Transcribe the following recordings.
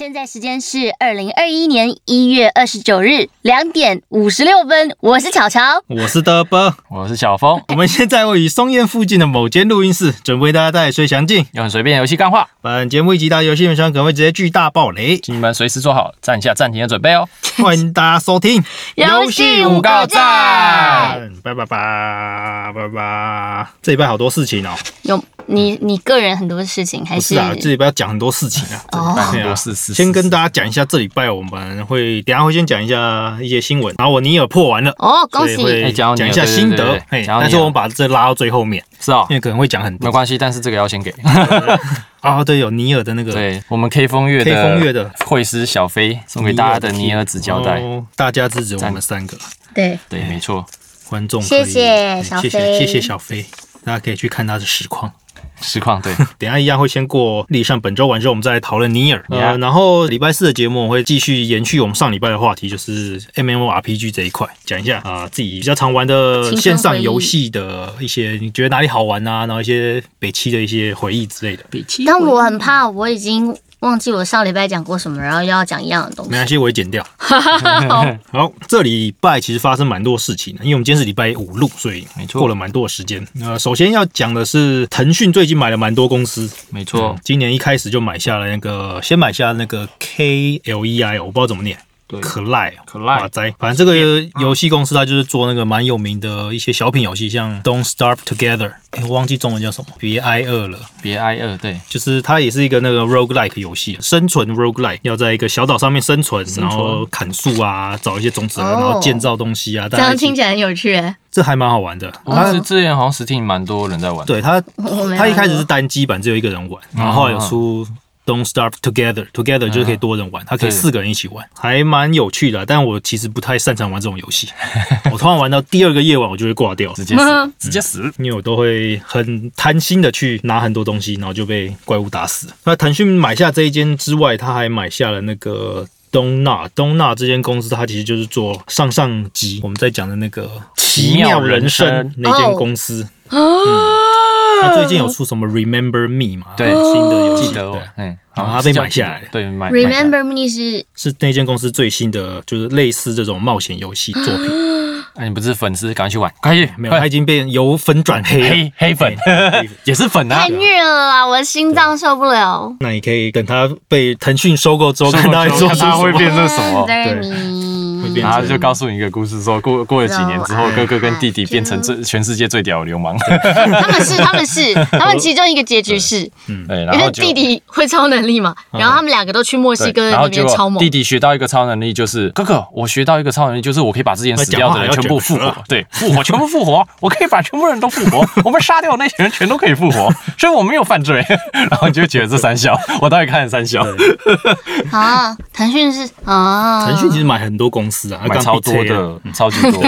现在时间是二零二一年一月二十九日两点五十六分，我是巧巧。我是德波，我是小峰，我们现在位于松燕附近的某间录音室，准备为大家带来最详尽。用很随便游戏干话，本节目一集到游戏原上可能会直接巨大爆雷，请你们随时做好站下暂停的准备哦。欢迎大家收听游戏五个赞。拜拜拜拜拜。这礼拜好多事情哦，有你你个人很多事情，还是不是啊？这礼拜要讲很多事情啊。哦很多事事，先跟大家讲一下，这礼拜我们会等下会先讲一下一些新闻，然后我尼尔破完了。哦，恭喜！会哎讲一下心得但是我们把这拉到最后面，是啊因，为可能会讲很多没关系，但是这个要先给。啊。对，有尼尔的那个对我们 K 风月 K 风月的会师小飞送给大家的尼尔纸胶带，哦大家支持我们三个对，对，没错，观众可以，谢谢小飞谢谢小飞，大家可以去看他的实况。实况对，等一下一样会先过立上本周完之后，我们再来讨论尼尔。呃然后礼拜四的节目我会继续延续我们上礼拜的话题，就是 M M O R P G 这一块，讲一下啊、自己比较常玩的线上游戏的一些，你觉得哪里好玩啊？然后一些北七的一些回忆之类的。北七但我很怕，我已经忘记我上礼拜讲过什么，然后又要讲一样的东西。没关系，我会剪掉。好，这礼拜其实发生蛮多事情的，因为我们今天是礼拜五录，所以没错过了蛮多的时间。呃，首先要讲的是腾讯最近买了蛮多公司，没错，今年一开始就买下了那个，先买下那个 K L E I，我不知道怎么念。对。可赖，可赖哇塞！反正这个游戏公司它就是做那个蛮有名的一些小品游戏，像 Don't Starve Together，哎，我忘记中文叫什么，别挨饿了。别挨饿，对，就是它也是一个那个 roguelike 游戏，生存 roguelike，要在一个小岛上面生存，然后砍树啊，找一些种子然后建造东西啊，这样听起来很有趣欸。这还蛮好玩的。我们是之前好像 Steam 蛮多人在玩，对它，它一开始是单机版，只有一个人玩，然后后来有出 Don't Starve Together，Together 就是可以多人玩，它可以四个人一起玩，还蛮有趣的。但我其实不太擅长玩这种游戏，我通常玩到第二个夜晚我就会挂掉，直接死，直接死，因为我都会很贪心的去拿很多东西，然后就被怪物打死。那腾讯买下这一间之外，他还买下了那个。东纳东纳这间公司，它其实就是做上上集我们在讲的那个《奇妙人生奇妙人生》那间公司。他最近有出什么 Remember Me 嘛？对新的游戏记得哦对，嗯，然后他被买下来对，买买下来 Remember Me 是是那间公司最新的，就是类似这种冒险游戏作品。那，你不是粉丝，赶快去玩，快去，没有，他已经变由粉转黑。黑黑粉，也是粉啊太，虐了啦，我的心脏受不了。那你可以等他被腾讯收购之后，看他会变成什么。对然后就告诉你一个故事，说过过了几年之后，哥哥跟弟弟变成最全世界最屌的流氓。他们是他们是 他们其中一个结局是，嗯，因为弟弟会超能力嘛，然后他们两个都去墨西，哥那然后结边超猛弟。弟学到一个超能力，就是哥哥，我学到一个超能力，就是我可以把之前死掉的人全部复活对，复活全部复活，我可以把全部人都复活，我们杀掉那些人全都可以复活，所以我没有犯罪。然后你就觉得这三笑，我到底看了三笑，啊，腾讯是啊，腾讯其实买很多公司啊，买超多的，超级多，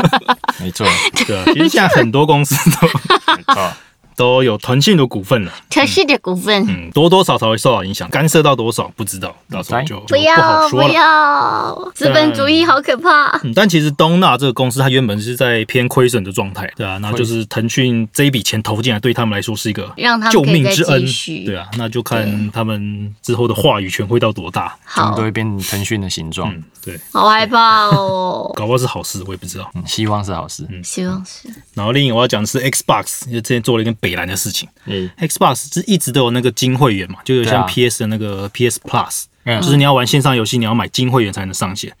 没错，对啊，其实现在很多公司都。都有腾讯的股份了，腾讯的股份。嗯，多多少少会受到影响，干涉到多少不知道，到时候就就不要不好说了。要，资本主义好可怕。嗯，但其实东纳这个公司，它原本是在偏亏损的状态，对啊，那就是腾讯这一笔钱投进来，对他们来说是一个让他救命之恩，对啊，那就看他们之后的话语权会到多大，他们都，会变成腾讯的形状，嗯，对，好害怕哦。搞不好是好事，我也不知道。嗯希望是好事。嗯。希望是。然后另一个我要讲的是 Xbox，就之前做了一个北蓝的事情嗯，，Xbox 是一直都有那个金会员嘛，就有像 PS 的那个 PS Plus，嗯就是你要玩线上游戏，你要买金会员才能上线。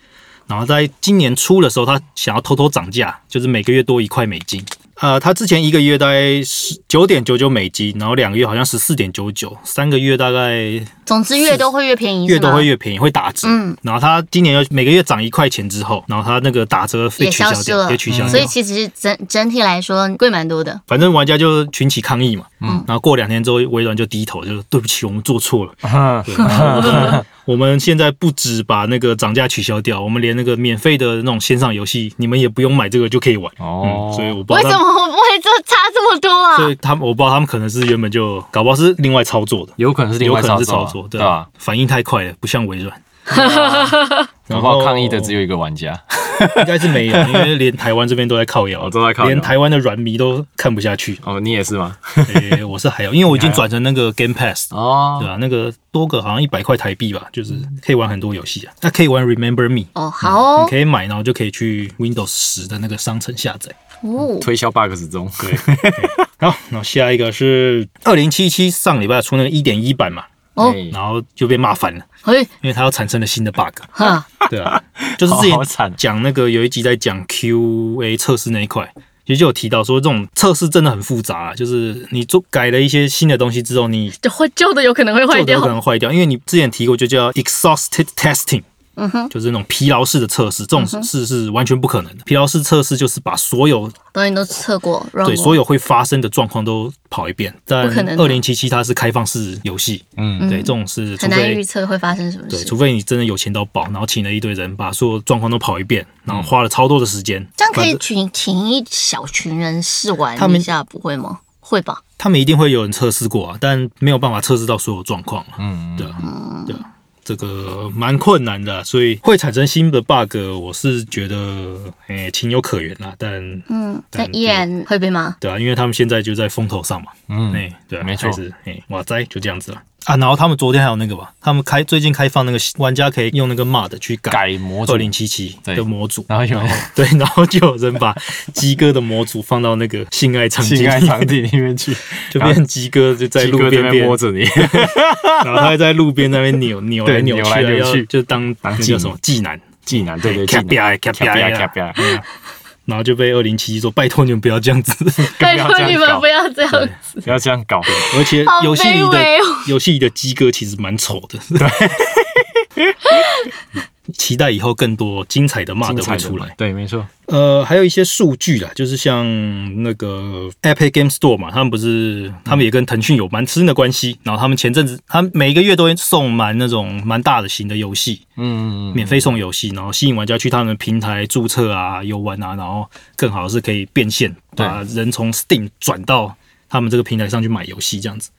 然后在今年初的时候，他想要偷偷涨价，就是每个月多一块美金。呃，他之前一个月大概十九点九九美金，然后两个月好像十四点九九，三个月大概总之越多会越便宜，越多会越便宜，会打折。嗯然后他今年又每个月涨一块钱之后，然后他那个打折被取消掉，消了也取消，掉。所以其实整整体来说贵蛮多的。反正玩家就群起抗议嘛，嗯然后过两天之后，微软就低头，就对不起，我们做错了。我们现在不止把那个涨价取消掉，我们连那个免费的那种线上游戏，你们也不用买这个就可以玩。哦嗯，所以我不知道为什，么会这差这么多啊？所以他们我不知道他们可能是原本就搞不好是另外操作的，有可能是另有可能是外操作对吧？？反应太快了，不像微软。然后抗议的只有一个玩家，应该是没有，因为连台湾这边都在靠谣，哦都在靠谣连台湾的软迷都看不下去。哦，你也是吗？诶，我是还有，因为我已经转成那个 Game Pass，哦。对，吧、那个多个好像一百块台币吧，就是可以玩很多游戏啊。那可以玩 Remember Me，哦，好哦。你，可以买，然后就可以去 Windows 十的那个商城下载。哦，推销 Bugs 中，对，好，然后下一个是二零七七上礼拜出那个一点一版嘛，哦哎然后就被骂翻了，嘿，因为它又产生了新的 bug。哈，对啊，就是之前讲那个有一集在讲 QA 测试那一块，其实就有提到说这种测试真的很复杂啊，就是你做改了一些新的东西之后，你就会旧的有可能会坏掉旧的有可。能坏掉，因为你之前提过就叫 exhausted testing。嗯哼，就是那种疲劳式的测试，这种事是完全不可能的。疲劳式测试就是把所有东西都测过，对所有有会发生的状况都跑一遍，但不可能的。二零七七它是开放式游戏，嗯，对，这种是很难预测会发生什么对，事。除非你真的有钱到爆，然后请了一堆人把所有状况都跑一遍，然后花了超多的时间，这样可以请请一小群人试玩他们一下，不会吗？会吧？他们一定会有人测试过啊，但没有办法测试到所有状况啊，嗯，对啊，对啊。这个蛮困难的啊、所以会产生新的 bug，我是觉得诶、情有可原啦。但嗯，但但依然会被骂。对啊，因为他们现在就在风头上嘛，嗯哎、对啊，没错哎，哇塞，就这样子了啊。然后他们昨天还有那个吧，他们开最近开放那个玩家可以用那个 mod 去改改模组。二，零七七的模组，然后有 对，然后就有人把鸡哥的模组放到那个性爱场景，性爱场，景里面去，就变成鸡哥就在路边摸着你，然后他还在路边那边扭扭来扭去，扭来扭去。就当当叫什么技男，技能，对对，卡比亚，卡比亚卡呀，啪，然后就被二零七七说拜托你们不要这样子，拜托你们不要这样子，不要这样搞，而且游戏里的游戏里的鸡哥其实蛮丑的，对。期待以后更多精彩的骂精的出来。对，没错，呃，还有一些数据啦，就是像那个 Epic Game Store 嘛，他们不是他们也跟腾讯有蛮深的关系。然后他们前阵子，他们每个月都会送蛮那种蛮大的型的游戏，嗯，免费送游戏，然后吸引玩家去他们平台注册啊、游玩啊，然后更好的是可以变现，对把人从 Steam 转到他们这个平台上去买游戏这样子。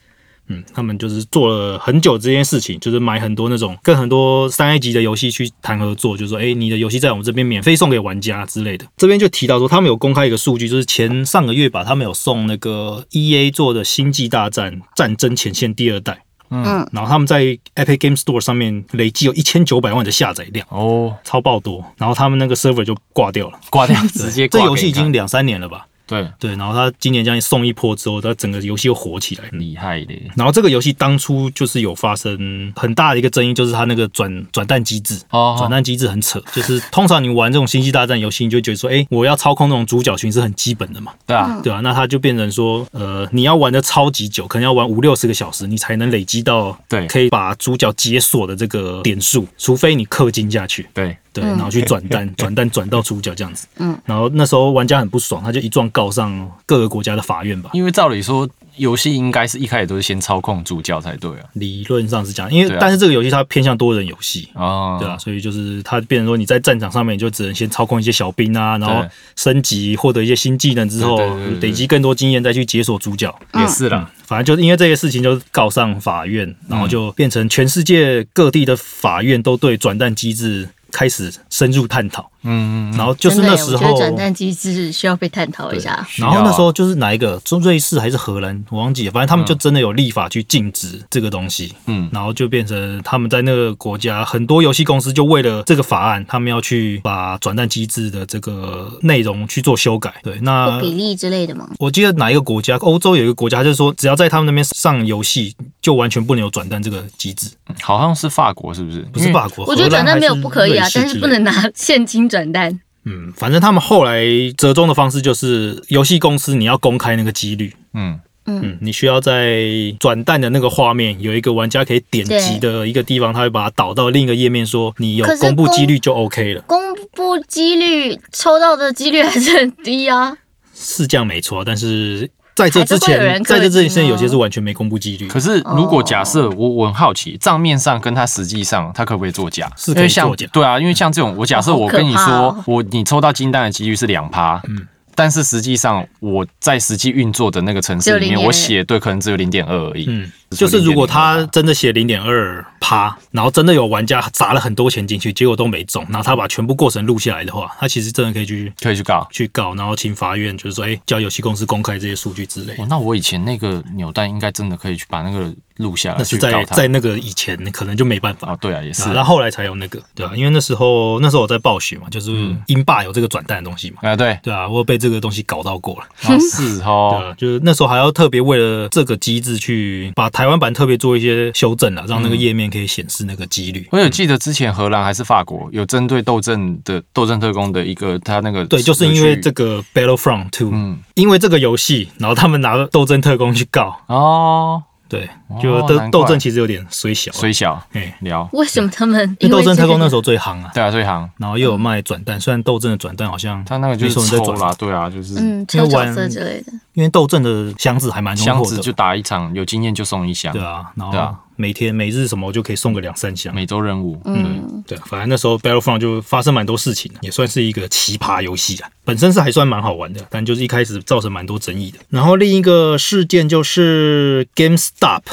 嗯，他们就是做了很久这件事情，就是买很多那种跟很多三 A 级的游戏去谈合作，就是说，哎、你的游戏在我们这边免费送给玩家之类的。这边就提到说，他们有公开一个数据，就是前上个月吧，他们有送那个 EA 做的《星际大战：战争前线》第二代，嗯，然后他们在 Epic Game Store 上面累计有一千九百万的下载量。哦，超爆多，然后他们那个 server 就挂掉了。挂掉，直接这游戏已经两三年了吧？对。对，然后他今年这样送一波之后，他整个游戏又火起来。厉害的，然后这个游戏当初就是有发生很大的一个争议，就是它那个转转蛋机制。哦转蛋机制很扯，就是通常你玩这种星际大战游戏，你就觉得说，哎，我要操控那种主角群是很基本的嘛，对啊，对啊、那它就变成说，呃，你要玩的超级久，可能要玩五六十个小时，你才能累积到对。可以把主角解锁的这个点数，除非你氪金下去。对，对，嗯然后去转蛋，转蛋转到主角这样子。嗯，然后那时候玩家很不爽，他就一状告上各个国家的法院吧。因为照理说，游戏应该是一开始都是先操控主角才对啊，理论上是这样，因为、啊但是这个游戏它偏向多人游戏。啊，对啊，，所以就是它变成说你在战场上面，你就只能先操控一些小兵啊，然后升级获得一些新技能之后累积更多经验再去解锁主角。也是啦，反正就是因为这些事情就告上法院，然后嗯就变成全世界各地的法院都对转蛋机制开始深入探讨。嗯，嗯然后就是那时候转战机制需要被探讨一下。然后那时候就是哪一个中瑞士还是荷兰，我忘记了，反正他们就真的有立法去禁止这个东西，嗯，然后就变成他们在那个国家很多游戏公司就为了这个法案，他们要去把转战机制的这个内容去做修改。对，那比例之类的吗？我记得哪一个国家，欧洲有一个国家，就是说只要在他们那边上游戏，就完全不能有转蛋这个机制，好像是法国是不是？不是法国，我觉得转战没有不可以啊，但是不能拿现金转蛋。嗯，反正他们后来折中的方式就是，游戏公司你要公开那个几率。嗯，嗯，你需要在转蛋的那个画面有一个玩家可以点击的一个地方，他会把它导到另一个页面，说你有公布几率就 OK 了，公布几率抽到的几率还是很低啊。是这样没错。但是在这之前，在这之前有些是完全没公布几率，可是如果假设我我很好奇，账面上跟他实际上他可不可以作假？是可以作假对啊，因为像这种，我假设我跟你说哦，我你抽到金蛋的几率是两趴，嗯但是实际上我在实际运作的那个城市里面，只有0.2我写对可能只有零点二而已。嗯，就是如果他真的写零点二趴，然后真的有玩家砸了很多钱进去，结果都没中，然后他把全部过程录下来的话，他其实真的可以去可以去告。去告，然后请法院就是说，哎、叫游戏公司公开这些数据之类的。哦，。那我以前那个扭蛋应该真的可以去把那个录下来那是在。在那个以前可能就没办法。哦，，对啊，也是。啊，然后后来才有那个，对啊，因为那时候那时候我在暴雪嘛，就是嗯。英霸有这个转蛋的东西嘛，啊，对，对啊，我有被这个东西搞到过了，哦是对哦，啊，就是那时候还要特别为了这个机制去把台湾版特别做一些修正了，让那个页面可以显示那个几率。我有记得之前荷兰还是法国有针对斗阵的斗阵特工的一个他那个对，就是因为这个 Battlefront Two，、嗯。因为这个游戏，然后他们拿斗争特工去告，哦，对，哦就斗斗争其实有点虽小啊，虽小哎，聊，为什么他们因为斗争特工那时候候最夯啊，对啊，这一行然后又有卖转蛋，虽然斗争的转蛋好像他那个就是抽啦，对啊，就是嗯抽角色之类的，因为斗争的箱子还蛮箱子就打一场，有经验就送一箱。对，啊，然后对啊每天每日什么我就可以送个两三箱，每周任务，嗯，对啊，反正那时候 Battlefront 就发生蛮多事情的，也算是一个奇葩游戏啊。本身是还算蛮好玩的，但就是一开始造成蛮多争议的。然后另一个事件就是 GameStop。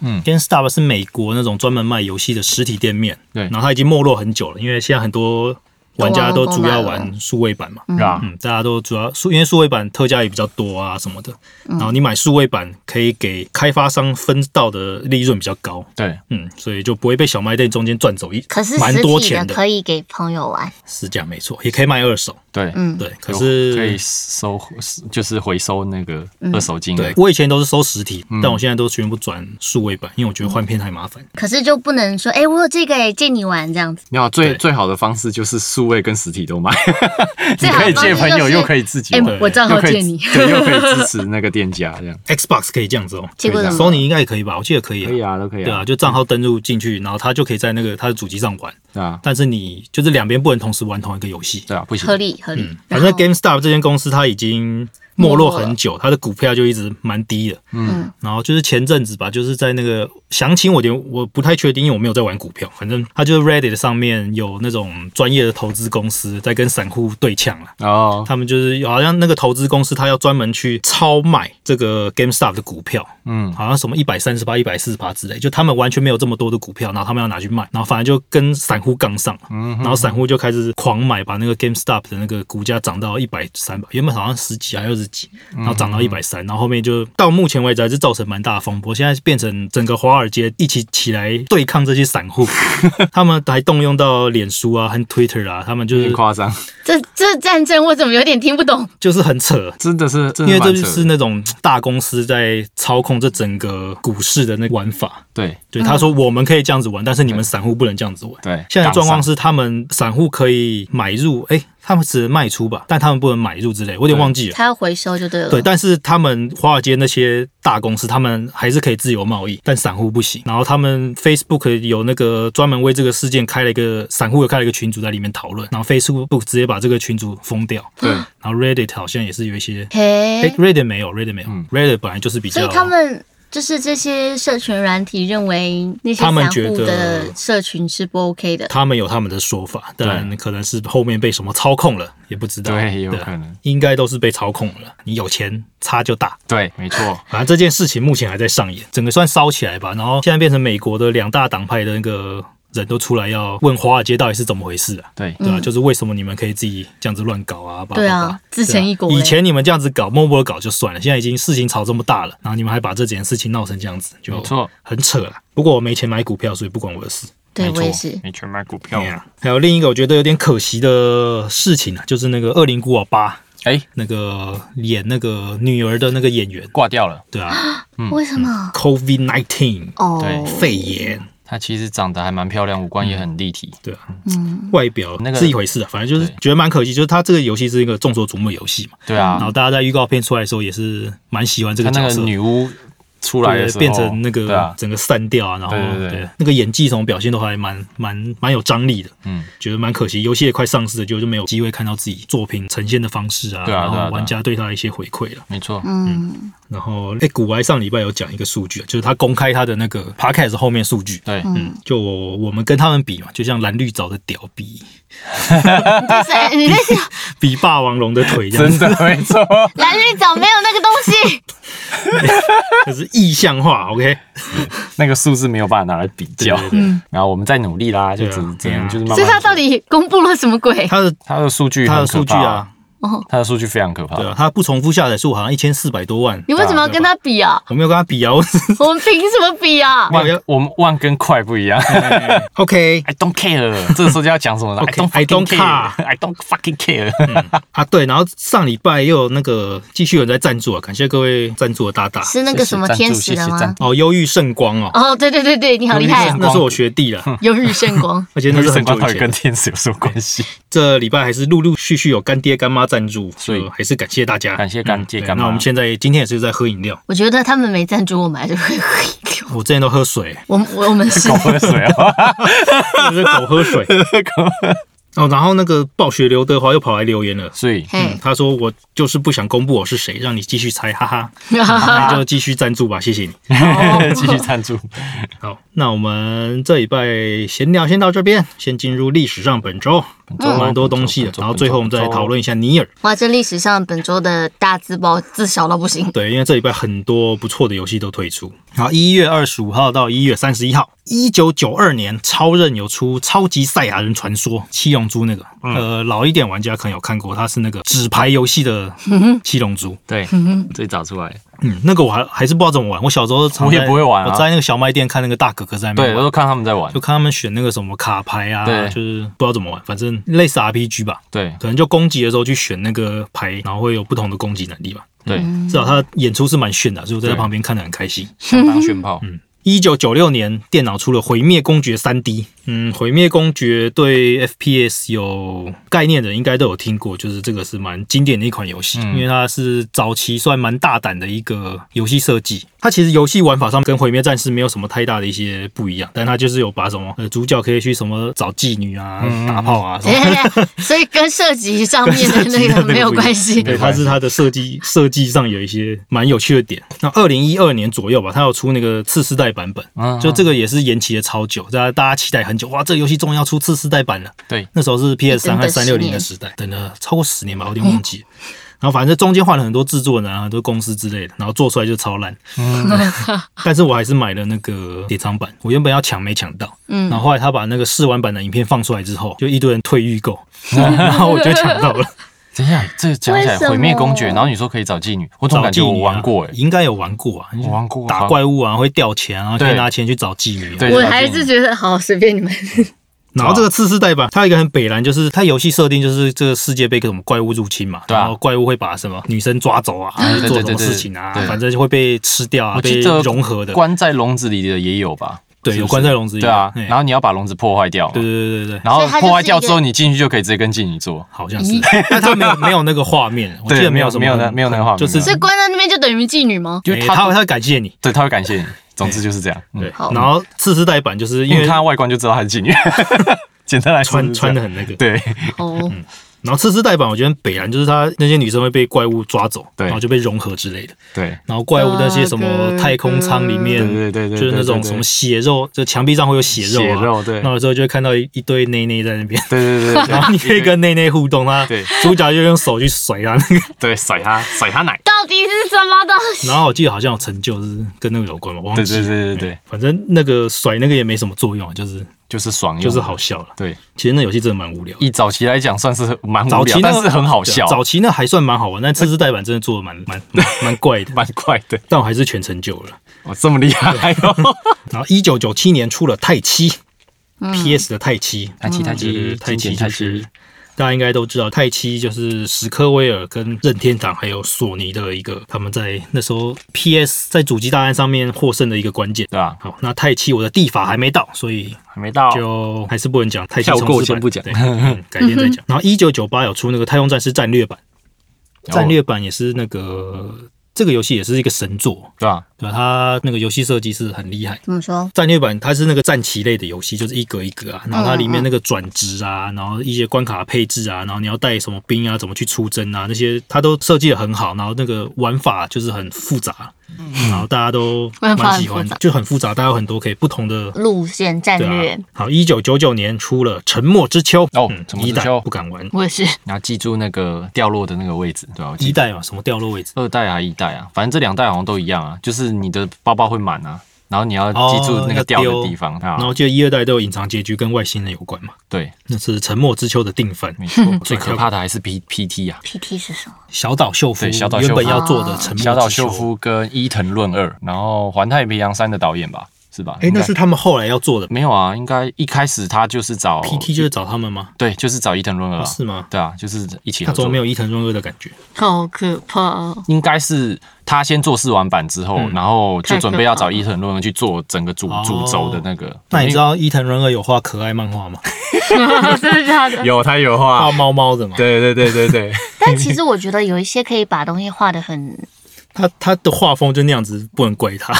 嗯，GameStop 是美国那种专门卖游戏的实体店面，对然后它已经没落很久了，因为现在很多玩家都主要玩数位版嘛，是吧？嗯，大家都主要数，因为数位版特价也比较多啊什么的，嗯然后你买数位版可以给开发商分到的利润比较高，对，嗯，所以就不会被小卖店中间赚走一可是蛮多钱的。可以给朋友玩，是这样没错，也可以卖二手，对，嗯，对，可是可以收，就是回收那个二手金对，我以前都是收实体，嗯。但我现在都全部转数位版，因为我觉得换片太麻烦。可是就不能说，哎，我有这个哎，借你玩这样子，你好，最最好的方式就是数位跟实体都买，你可以借朋友，又可以自己哎玩，，我账号借你，对，又可以支持那个店家，这样。Xbox 可以这样子哦。结果怎么，Sony 应该也可以吧？我记得可以啊。可以啊，都可以对啊，就账号登录进去，然后他就可以在那个他的主机上玩，对啊，但是你就是两边不能同时玩同一个游戏。对啊，不行。合，理合理嗯，。反正 GameStop 这间公司它已经没落很久，它的股票就一直蛮低的。嗯，然后就是前阵子吧，就是在那个详情，我点我不太确定，因为我没有在玩股票。反正它就是 Reddit 上面有那种专业的投资公司在跟散户对呛了。哦，他们就是好像那个投资公司，他要专门去超卖这个 GameStop 的股票，嗯，好像什么一百三十八、一百四十八之类，就他们完全没有这么多的股票，然后他们要拿去卖，然后反而就跟散户杠上，嗯然后散户就开始狂买，把那个 GameStop 的那个股价涨到一百三吧，原本好像十几还二十几，然后涨到一百三，然后后面就到目前为止还是造成蛮大的风波，现在变成整个华尔街一起起来对抗这些散户，他们还动用到脸书啊和 Twitter 啊，他们就是夸张，这这战争我怎么有点听不懂？就是很扯，真的是，真因为这就是那种大公司在操控这整个股市的那个玩法。对。对，他说我们可以这样子玩，但是你们散户不能这样子玩。对，现在的状况是，他们散户可以买入，哎、他们只能卖出吧，但他们不能买入之类，我有点忘记了。他要回收就对了。对，但是他们华尔街那些大公司，他们还是可以自由贸易，但散户不行。然后他们 Facebook 有那个专门为这个事件开了一个散户有开了一个群组在里面讨论，然后 Facebook 直接把这个群组封掉。对，然后 Reddit 好像也是有一些，嘿哎、，Reddit 没有，Reddit 没有、嗯 r e d d i t 本来就是比较，所以他们就是这些社群软体认为那些他们散户觉得的社群是不 OK 的。他们有他们的说法，但可能是后面被什么操控了，也不知道。对有啊可能应该都是被操控了。你有钱差就大。对，没错，反正这件事情目前还在上演，整个算烧起来吧。然后现在变成美国的两大党派的那个人都出来要问华尔街到底是怎么回事啊？对，对啊，就是为什么你们可以自己这样子乱搞啊？对啊自成一国以前你们这样子搞，默默的搞就算了，现在已经事情炒这么大了，然后你们还把这件事情闹成这样子，就没错，很扯了。不过我没钱买股票，所以不关我的事。对没错。我也是。没钱买股票。还有另一个我觉得有点可惜的事情啊，就是那个《恶灵古堡八》哎，那个演那个女儿的那个演员，挂掉了，对啊。为什么？，COVID nineteen 哦，对肺炎，她其实长得还蛮漂亮，五官也很立体，对啊，嗯，外表那个是一回事啊，反正就是对。觉得蛮可惜，就是她这个游戏是一个众所瞩目的游戏嘛，对啊。然，后大家在预告片出来的时候也是蛮喜欢这个个角色。女巫出来的时候变成那个整个散掉啊，然后对对对。那个演技什么表现都还蛮蛮蛮有张力的，嗯，觉得蛮可惜。游戏也快上市了，结果就没有机会看到自己作品呈现的方式啊，然对啊对啊对啊。后玩家对他的一些回馈了。没错，嗯，然后，哎，古玩上礼拜有讲一个数据，就是他公开他的那个 podcast 后面数据，对，嗯，就我我们跟他们比嘛，就像蓝绿藻的屌比谁？你在想 比霸王龙的腿这样子，真的 没错。蓝绿藻没有那个东西？可是意象化，OK，那个数字没有办法拿来比较对对，对嗯，然后我们再努力啦，就只对啊只能就是慢慢。所以他到底公布了什么鬼？他的他的数据他的数据啊，，哦，他的数据非常可怕。对。啊，他不重复下载数好像一千四百多万，你为什么要跟他比啊？我没有跟他比啊，我是 我们凭什么比啊？没有要万我们万跟快不一样。OK，I don't care。这个时候就要讲什么了 I I don't don't fucking care，I don't fucking care。啊，对，然后上礼拜又有那个继续有人在赞助啊，感谢各位赞助的大大。是那个什么天使的哦，忧郁圣光哦，哦，对对对对，你好厉害。啊！那是我学弟了，忧郁圣光，而且那是很圣光到底久以前。跟天使有什么关系？这礼拜还是陆陆续续有干爹干妈赞助，所以就还是感谢大家，感谢干爹干妈嗯那我们现在今天也是在喝饮料，我觉得他们没赞助我们还是会喝饮料。我之前都喝水，我我我们是 狗喝水啊！就是狗喝水。哦，然后那个暴雪刘德华又跑来留言了。所以嗯，他说：“我就是不想公布我是谁，让你继续猜，哈哈。那你就继续赞助吧，谢谢你。继续赞助。好，那我们这礼拜闲聊先到这边，先进入历史上本周，周蛮多东西的然后最后我们再讨论一下尼尔。哇，这历史上本周的大字报字小到不行。对，因为这礼拜很多不错的游戏都推出。然后，一月二十五号到一月三十一号，一九九二年，超任有出《超级赛亚人传说》七龙珠那个，呃，老一点玩家可能有看过，它是那个纸牌游戏的七龙珠。对，最早出来。嗯，那个我还还是不知道怎么玩。我小时候常我也不会玩啊我在那个小卖店看那个大哥哥在卖对，我都看他们在玩就。看他们选那个什么卡牌啊，对就是不知道怎么玩，反正类似 RPG 吧。对可能就攻击的时候去选那个牌，然后会有不同的攻击能力吧。对，至少他演出是蛮炫的，所以我在对旁边看得很开心。相当炫炮。嗯一九九六年，电脑出了《毁灭公爵三 D》。嗯，《毁灭公爵》对 FPS 有概念的应该都有听过，就是这个是蛮经典的一款游戏，嗯因为它是早期算蛮大胆的一个游戏设计。它其实游戏玩法上跟《毁灭战士》没有什么太大的一些不一样，但它就是有把什么呃主角可以去什么找妓女啊、嗯打炮啊 所以跟设计上面的那个没有关系。对，它是它的设计设计上有一些蛮有趣的点。那二零一二年左右吧，它有出那个次世代版本，嗯就这个也是延期了超久，大家大家期待很久，哇，这个游戏终于要出次世代版了。对，那时候是 PS 三和等三六零的时代，等了超过十年吧，我有点忘记了。然后反正中间换了很多制作人啊，很多公司之类的，然后做出来就超烂。但是我还是买了那个典藏版，我原本要抢没抢到，嗯然后后来他把那个试玩版的影片放出来之后，就一堆人退预购，然后我就抢到了。等一下，这个讲起来毁灭公爵，然后你说可以找妓女，我总感觉我玩过哎。应该有玩过啊，我玩过打怪物啊，会掉钱啊，可以拿钱去找妓女啊。对我还是觉得好，随便你们。然后这个次世代版，它有一个很北蓝，就是它游戏设定就是这个世界被各种怪物入侵嘛，对啊然后怪物会把什么女生抓走啊，还是做什么事情啊反正就会被吃掉啊，被融合的。关在笼子里的也有吧？对，有关在笼子里。对啊，然后你要把笼子破坏掉，对对对对对，然后破坏掉之后，你进去就可以直接跟妓女做。好像是，但他没有没有那个画面，我记得没有有什么没有那没有那个画面就是所以关在那边就等于妓女吗？因为他哎他会他会感谢你。对，他会感谢你。总之就是这样。嗯对好，然后次世代版就是因为看他外观就知道他是妓女。简单来说穿穿的很那个，对哦，然后次世代版我觉得北兰，就是他那些女生会被怪物抓走，对然后就被融合之类的。对然后怪物那些什么太空舱里面，对对对对，就是那种什么血肉，就墙壁上会有血肉啊。血肉，对那有时候就会看到一一堆内内在那边，对对对 然后你可以跟内内互动，啊对主角就用手去甩他那个。对甩他甩他奶。到底是什么东西？然后我记得好像有成就是跟那个有关吧，我忘对对记。对对对，反正那个甩那个也没什么作用啊，就是就是爽，就是好笑了。对。其实那游戏真的蛮无聊。以早期来讲，算是蛮无聊，早期但是很好笑，早期那还算蛮好玩，但次世代版真的做的蛮蛮蛮 蛮怪的，蛮怪的。但我还是全成就了。哦，这么厉害哦！然后一九九七年出了泰七，PS 的泰七，泰七泰七，泰七，大家应该都知道，泰七就是史克威尔跟任天堂还有索尼的一个他们在那时候 PS 在主机大战上面获胜的一个关键。对吧？好，那泰七我的地法还没到，所以还没到，就还是不能讲太七跳过重置版先不讲对嗯 改天再讲。然后一九九八有出那个太空战士战略版，哦战略版也是那个这个游戏也是一个神作，对吧？对吧？它那个游戏设计是很厉害。怎么说？战略版它是那个战棋类的游戏，就是一格一格啊，然后它里面那个转职啊，然后一些关卡配置啊，然后你要带什么兵啊，怎么去出征啊，那些它都设计的很好，然后那个玩法就是很复杂，然后大家都蛮喜欢复杂，就很复杂，大家有很多可以不同的。路线战略啊，，好，一九九九年出了《沉默之秋》哦嗯一代沉默之秋不敢玩，我也是。你要记住那个掉落的那个位置，对吧？我记得一代嘛，什么掉落位置？二代啊，一代啊，反正这两代好像都一样啊，就是你的包包会满啊，然后你要记住哦那个掉的地方啊然。后记得一二代都有隐藏结局，跟外星人有关嘛。对，那是《沉默之丘》的定分。没错，最可怕的还是 P P T 啊，PT 是什么？小岛秀夫对小岛秀夫原本要做的《沉默之丘》，小岛秀夫跟伊藤润二，然后环太平洋三的导演吧，是吧？哎，那是他们后来要做的。没有啊，应该一开始他就是找 PT 就是找他们吗？对，就是找伊藤润二啊，是吗？对啊，就是一起合作他怎么没。有伊藤润二的感觉？好可怕哦！应该是他先做试玩版之后，嗯然后就准备要找伊藤润二去做整个主哦主轴的那个。那你知道伊藤润二有画可爱漫画吗？真的假的？有他有画画，猫猫的嘛。对对对对对，但其实我觉得有一些可以把东西画的很，他他的画风就那样子，不能怪他。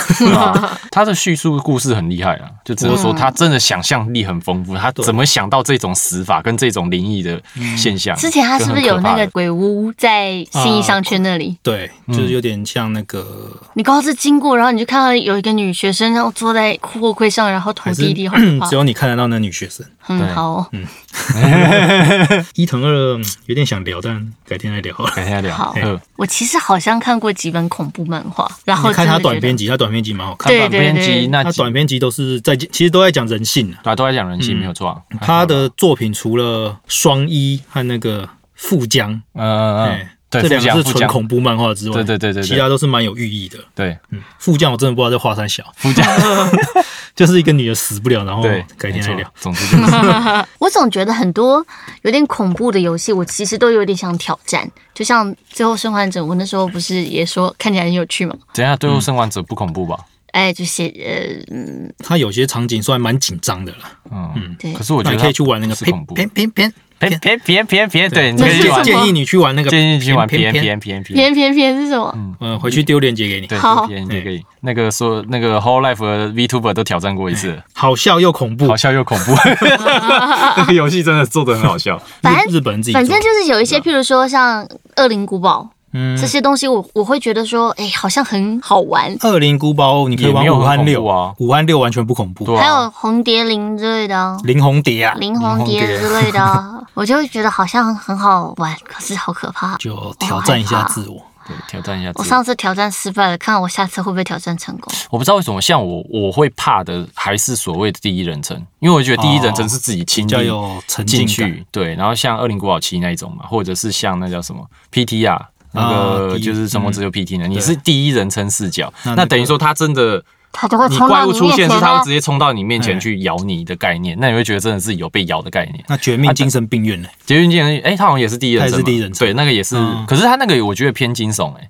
他的叙述故事很厉害啊，就只是说他真的想象力很丰富，他怎么想到这种死法跟这种灵异的现象？之前他是不是有那个鬼屋在新义商圈那里？对，就是有点像那个，你刚好是经过，然后你就看到有一个女学生，然后坐在货柜上，然后头低低，只。有你看得到那女学生。嗯，对好哦，伊藤二嗯有点想聊，但改天再聊。改天再聊。我其实好像看过几本恐怖漫画，然后你看他短篇集，他短篇集蛮好看。对短篇集那他短篇集都是在其实都在讲人性啊。对啊，都在讲人性，嗯没有错啊。他的作品除了双一和那个富江，对，这两个是纯恐怖漫画之外，对对对对对其他都是蛮有寓意的。对嗯，富江我真的不知道在画三小，富江，就是一个女的死不了，然后，改天再聊。。总之就是 我总觉得很多有点恐怖的游戏，我其实都有点想挑战。就像《最后生还者》，我那时候不是也说看起来很有趣吗？等一下，最后生还者不恐怖吧？哎，就是呃，嗯，它有些场景算蛮紧张的了，嗯，对可是我觉得可以去玩那个是恐怖。偏偏偏偏偏偏偏偏，对，你这是什么可以去玩，建议你去玩那个建议你去玩偏偏偏偏偏。偏偏偏是什么？嗯，回去丢链接给你。对，好偏也可以。那个说那个 Whole Life 的 VTuber 都挑战过一次，好笑又恐怖好，笑又恐怖。那个游戏真的做的很好笑。反正日日本人自己反正就是有一些，譬如说像《恶灵古堡》嗯这些东西我，我会觉得说，哎，好像很好玩。恶灵古堡，你可以玩也没有很武汉六啊武汉六完全不恐怖。对啊还有红蝶灵之类的啊，林红蝶啊，灵红蝶之类的啊，我就会觉得好像很好玩，可是好可怕。就挑战一下自我。对，挑战一下自我。我上次挑战失败了，看我下次会不会挑战成功。我不知道为什么，像我我会怕的还是所谓的第一人称，因为我觉得第一人称是自己亲历比较有沉进浸感。去，对。然后像《二零古堡七》那一种嘛，或者是像那叫什么 PT 啊，那啊个就是什么只有 PT 呢？你是第一人称视角，那等于说他真的。他就会你怪物出现是它会直！接冲到你面前哎去咬你的概念，那你会觉得真的是有被咬的概念。那绝命精神病院呢？绝命精神病院，哎，他好像也是第一人称，是第一人称对，那个也是，嗯可是他那个我觉得偏惊悚，哎，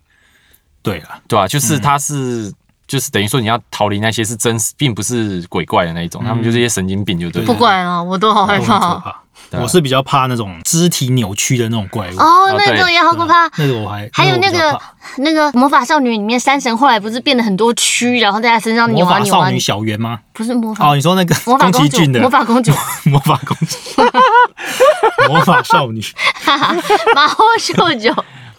对啊，对啊？就是他是，就是等于说你要逃离那些是真实，并不是鬼怪的那一种，他们就是一些神经病，就对了。不管了，我都好害怕。我是比较怕那种肢体扭曲的那种怪物。哦，那种也好可怕。那个我还还有那个那个魔法少女里面，山神后来不是变得很多蛆，然后在他身上扭魔啊扭啊法少女，小圆吗？不是魔法哦，你说那个魔法公主宫崎骏，的魔法公主，魔法公主，魔法少女，马后秀九，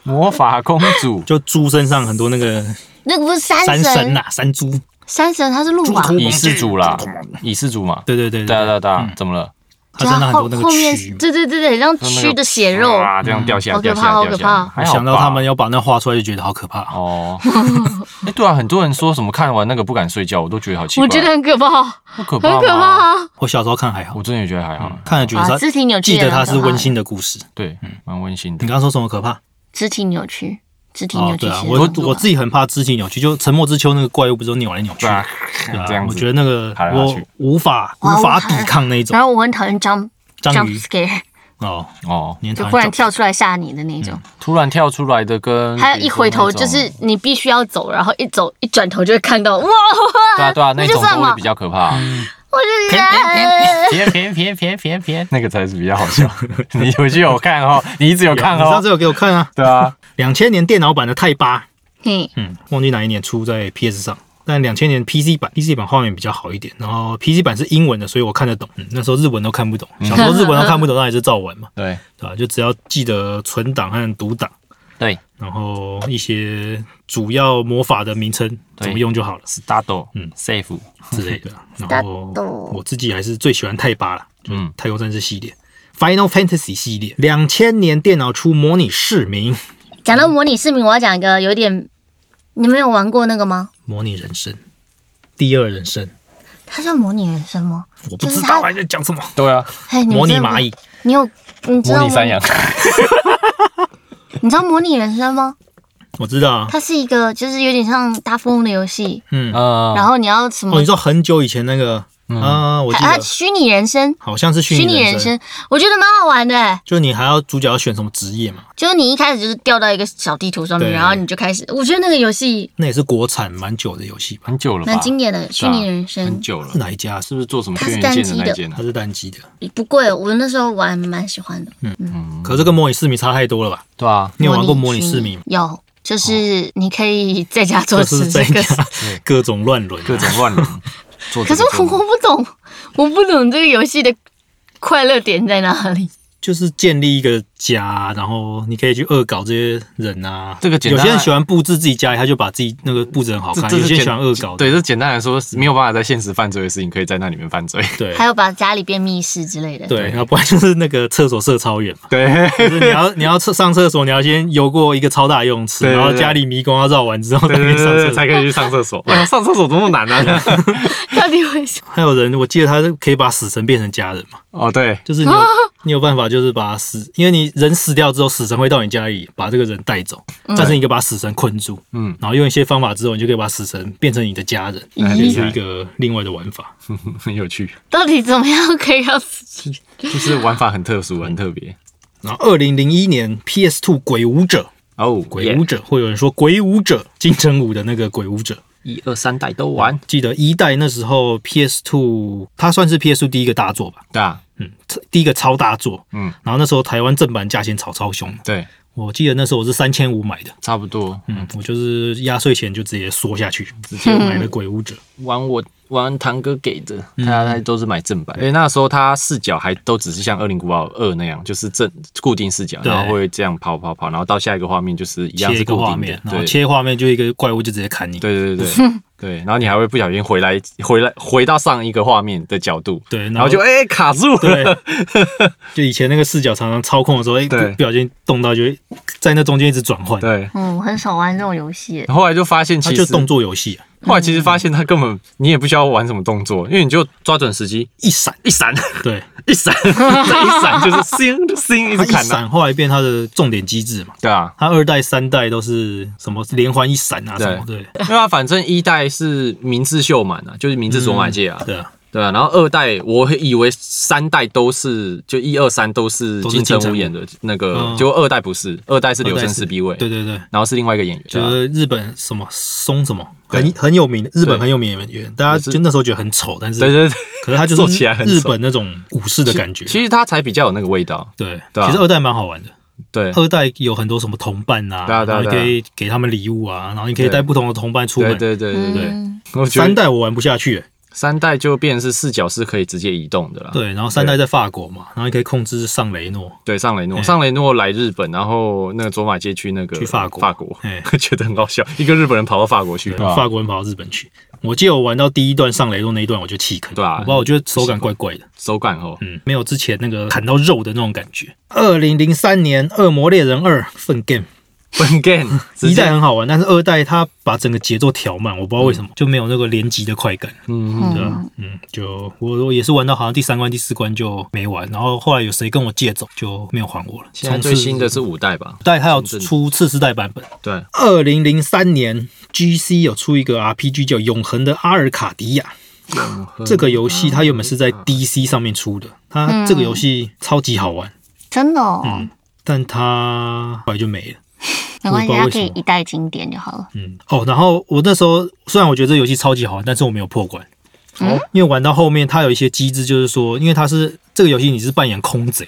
魔法公主，就猪身上很多那个那个不是山山神神，呐，山猪。山神他是鹿吧？以示主啦，以示主嘛。对对对对啊对啊对啊嗯，怎么了？他真的很多那个后面蛆。对对对对，很像蛆的血肉。啊，这样掉下来，好可怕掉下来，掉下来。好可怕还想到他们要把那画出来，就觉得好可怕。哦，哎，对啊，很多人说什么看完那个不敢睡觉，我都觉得好奇怪。我觉得很可怕，不可怕，很可怕。啊！我小时候看还好我，真的也觉得还好，啊，看了觉得它肢体扭曲记得它是温馨的故事。对，蛮温馨的你。刚刚说什么可怕？肢体扭曲，肢体扭哦，曲对啊，我我自己很怕肢体扭曲，就沉默之丘那个怪物不是都扭来扭去对，啊，对啊这样子。我觉得那个我无法无法抵抗那一种然后我很讨厌 jump 章 jump 鱼 scare，哦，哦，就忽然跳出来吓你的那种。突然跳出来的跟还有一回头就是你必须要走，然后一走一转头就会看到哇！对啊对啊，那种都会比较可怕。我就觉得偏偏偏偏偏偏，那个才是比较好笑。你回去有看哦，你一直有看哦你上次。有给我看啊，对啊，两千年电脑版的泰巴，嘿，嗯，忘记哪一年出在 PS 上。但两千年 PC 版，PC 版画面比较好一点，然后 PC 版是英文的，所以我看得懂。嗯，那时候日文都看不懂，小时候日文都看不懂，那也是照玩嘛，对对吧？就只要记得存档和读档，对然后一些主要魔法的名称怎么用就好了，Start，嗯嗯，Safe，之类的。然后我自己还是最喜欢泰巴了，嗯嗯，太空战士系列。Final Fantasy 系列，两千年电脑出模拟市民，讲到模拟市民，我要讲一个有点，你们有玩过那个吗？模拟人生，第二人生，它叫模拟人生吗？我不就是它知道还在讲什么。对啊，模拟蚂蚁，你有你知道吗模拟山羊，你知道模拟人生吗？我知道啊，它是一个就是有点像大富翁的游戏，嗯，啊，然后你要什哦，么你？知道很久以前那个啊，我记得虚拟人生，好像是虚虚拟人生，我觉得蛮好玩的欸。就你还要主角要选什么职业嘛？就是你一开始就是掉到一个小地图上面，然后你就开始，我觉得那个游戏那也是国产蛮久的游戏吧？很久了吧？蛮经典的，虚拟人生很生久了是，哪一家？是不是做什么它是单机的它？是单机的，不贵，我那时候玩蛮喜欢的。嗯嗯可是跟模拟市民差太多了吧？对啊，你有玩过模拟市民吗？有，就是你可以在家做事这个。家 各种乱伦啊，各种乱伦，做可是我我不懂，我不懂这个游戏的快乐点在哪里。就是建立一个家，然后你可以去恶搞这些人啊。这个简单有些人喜欢布置自己家里，他就把自己那个布置很好看；有些人喜欢恶搞。对，这简单来说，没有办法在现实犯罪的事情，可以在那里面犯罪。对还有把家里变密室之类的。对，然后不然就是那个厕所设超远嘛，对，就是你要你要厕上厕所，你要先游过一个超大游泳池，然后家里迷宫要绕完之后才对对对对，可以上厕所。才可以去上厕所。上厕所多么难啊！到底为什么？还有人，我记得他是可以把死神变成家人嘛，哦，对，就是你有 你有办法，就是把死，因为你人死掉之后，死神会到你家里把这个人带走，但是你可以把死神困住，嗯，然后用一些方法之后，你就可以把死神变成你的家人，哎这是一个另外的玩法。很 有趣，到底怎么样可以让死？就是玩法很特殊，很特别。然后二零零一年 PS Two 鬼舞者，哦，鬼舞者，会有人说鬼舞者，金城武的那个鬼舞者。一二三代都玩，记得一代那时候 PS Two，它算是 PS Two 第一个大作吧，对啊，嗯，第一个超大作，嗯，然后那时候台湾正版价钱炒超凶，对，我记得那时候我是三千五买的，差不多。嗯，我就是压岁钱就直接缩下去，直嗯接 买了鬼屋者，玩我玩堂哥给的，嗯。他他都是买正版，因为那时候他视角还都只是像《二零古堡二》那样，就是正固定视角，然后会这样跑跑跑，然后到下一个画面就是一样切是固定一个画面的，，对。然后切画面就一个怪物就直接砍你，对对对对。对，然后你还会不小心回来回来回到上一个画面的角度，对，然后就哎、卡住，对，就以前那个视角常常操控的时候，哎，对不小心动到就会在那中间一直转换，对，嗯，我很少玩这种游戏。后来就发现其实就动作游戏啊，后来其实发现他根本你也不需要玩什么动作，因为你就抓准时机一闪，一闪。对，一闪 一闪就是星星一直砍啊，闪后来变他的重点机制嘛，对啊，他二代三代都是什么连环一闪啊对。什么，对。因为他反正一代是明智秀满啊，就是明智索买界啊，对啊，对啊，然后二代我以为三代都是就一二三都是金城武武演的那个，嗯。结果二代不是，二代是柳生十逼位，对对对，然后是另外一个演员，就是日本什么松什么很很有名的，日本很有名的演员，大家就那时候觉得很丑，但是对对对，可是他就做是起来很日本那种武士的感觉，其实他才比较有那个味道，对，对啊。其实二代蛮好玩的。对。二代有很多什么同伴呐、对啊对啊然后你可以给他们礼物啊，然后你可以对。带不同的同伴出对门。对对对对，嗯，我觉得三代我玩不下去、欸三代就变成是视角是可以直接移动的了，对，然后三代在法国嘛，然后你可以控制上雷诺，对，上雷诺，哎上雷诺来日本，然后那个卓玛街去那个去法国。法国。哎，觉得很搞笑，一个日本人跑到法国去，法国人跑到日本去。我记得我玩到第一段上雷诺那一段我就弃坑，对啊。我不我觉得手感怪怪的，手感哦，嗯，没有之前那个砍到肉的那种感觉。二零零三年《恶魔猎人二》粪 game，分 game 一代很好玩，但是二代它把整个节奏调慢，我不知道为什么、就没有那个连击的快感。嗯，对啊，嗯，就我我也是玩到好像第三关、第四关就没玩，然后后来有谁跟我借走就没有还我了。现在最新的是五代吧？代它有出次世代版本。对，二零零三年，GC 有出一个 RPG 叫《永恒的阿尔卡迪亚》。这个游戏它原本是在 DC 上面出的，它这个游戏超级好玩，真的哦，嗯但它后来就没了。没关系，它可以一代经典就好了。嗯，哦，然后我那时候虽然我觉得这游戏超级好玩，但是我没有破关。嗯因为玩到后面，它有一些机制，就是说，因为它是这个游戏，你是扮演空贼，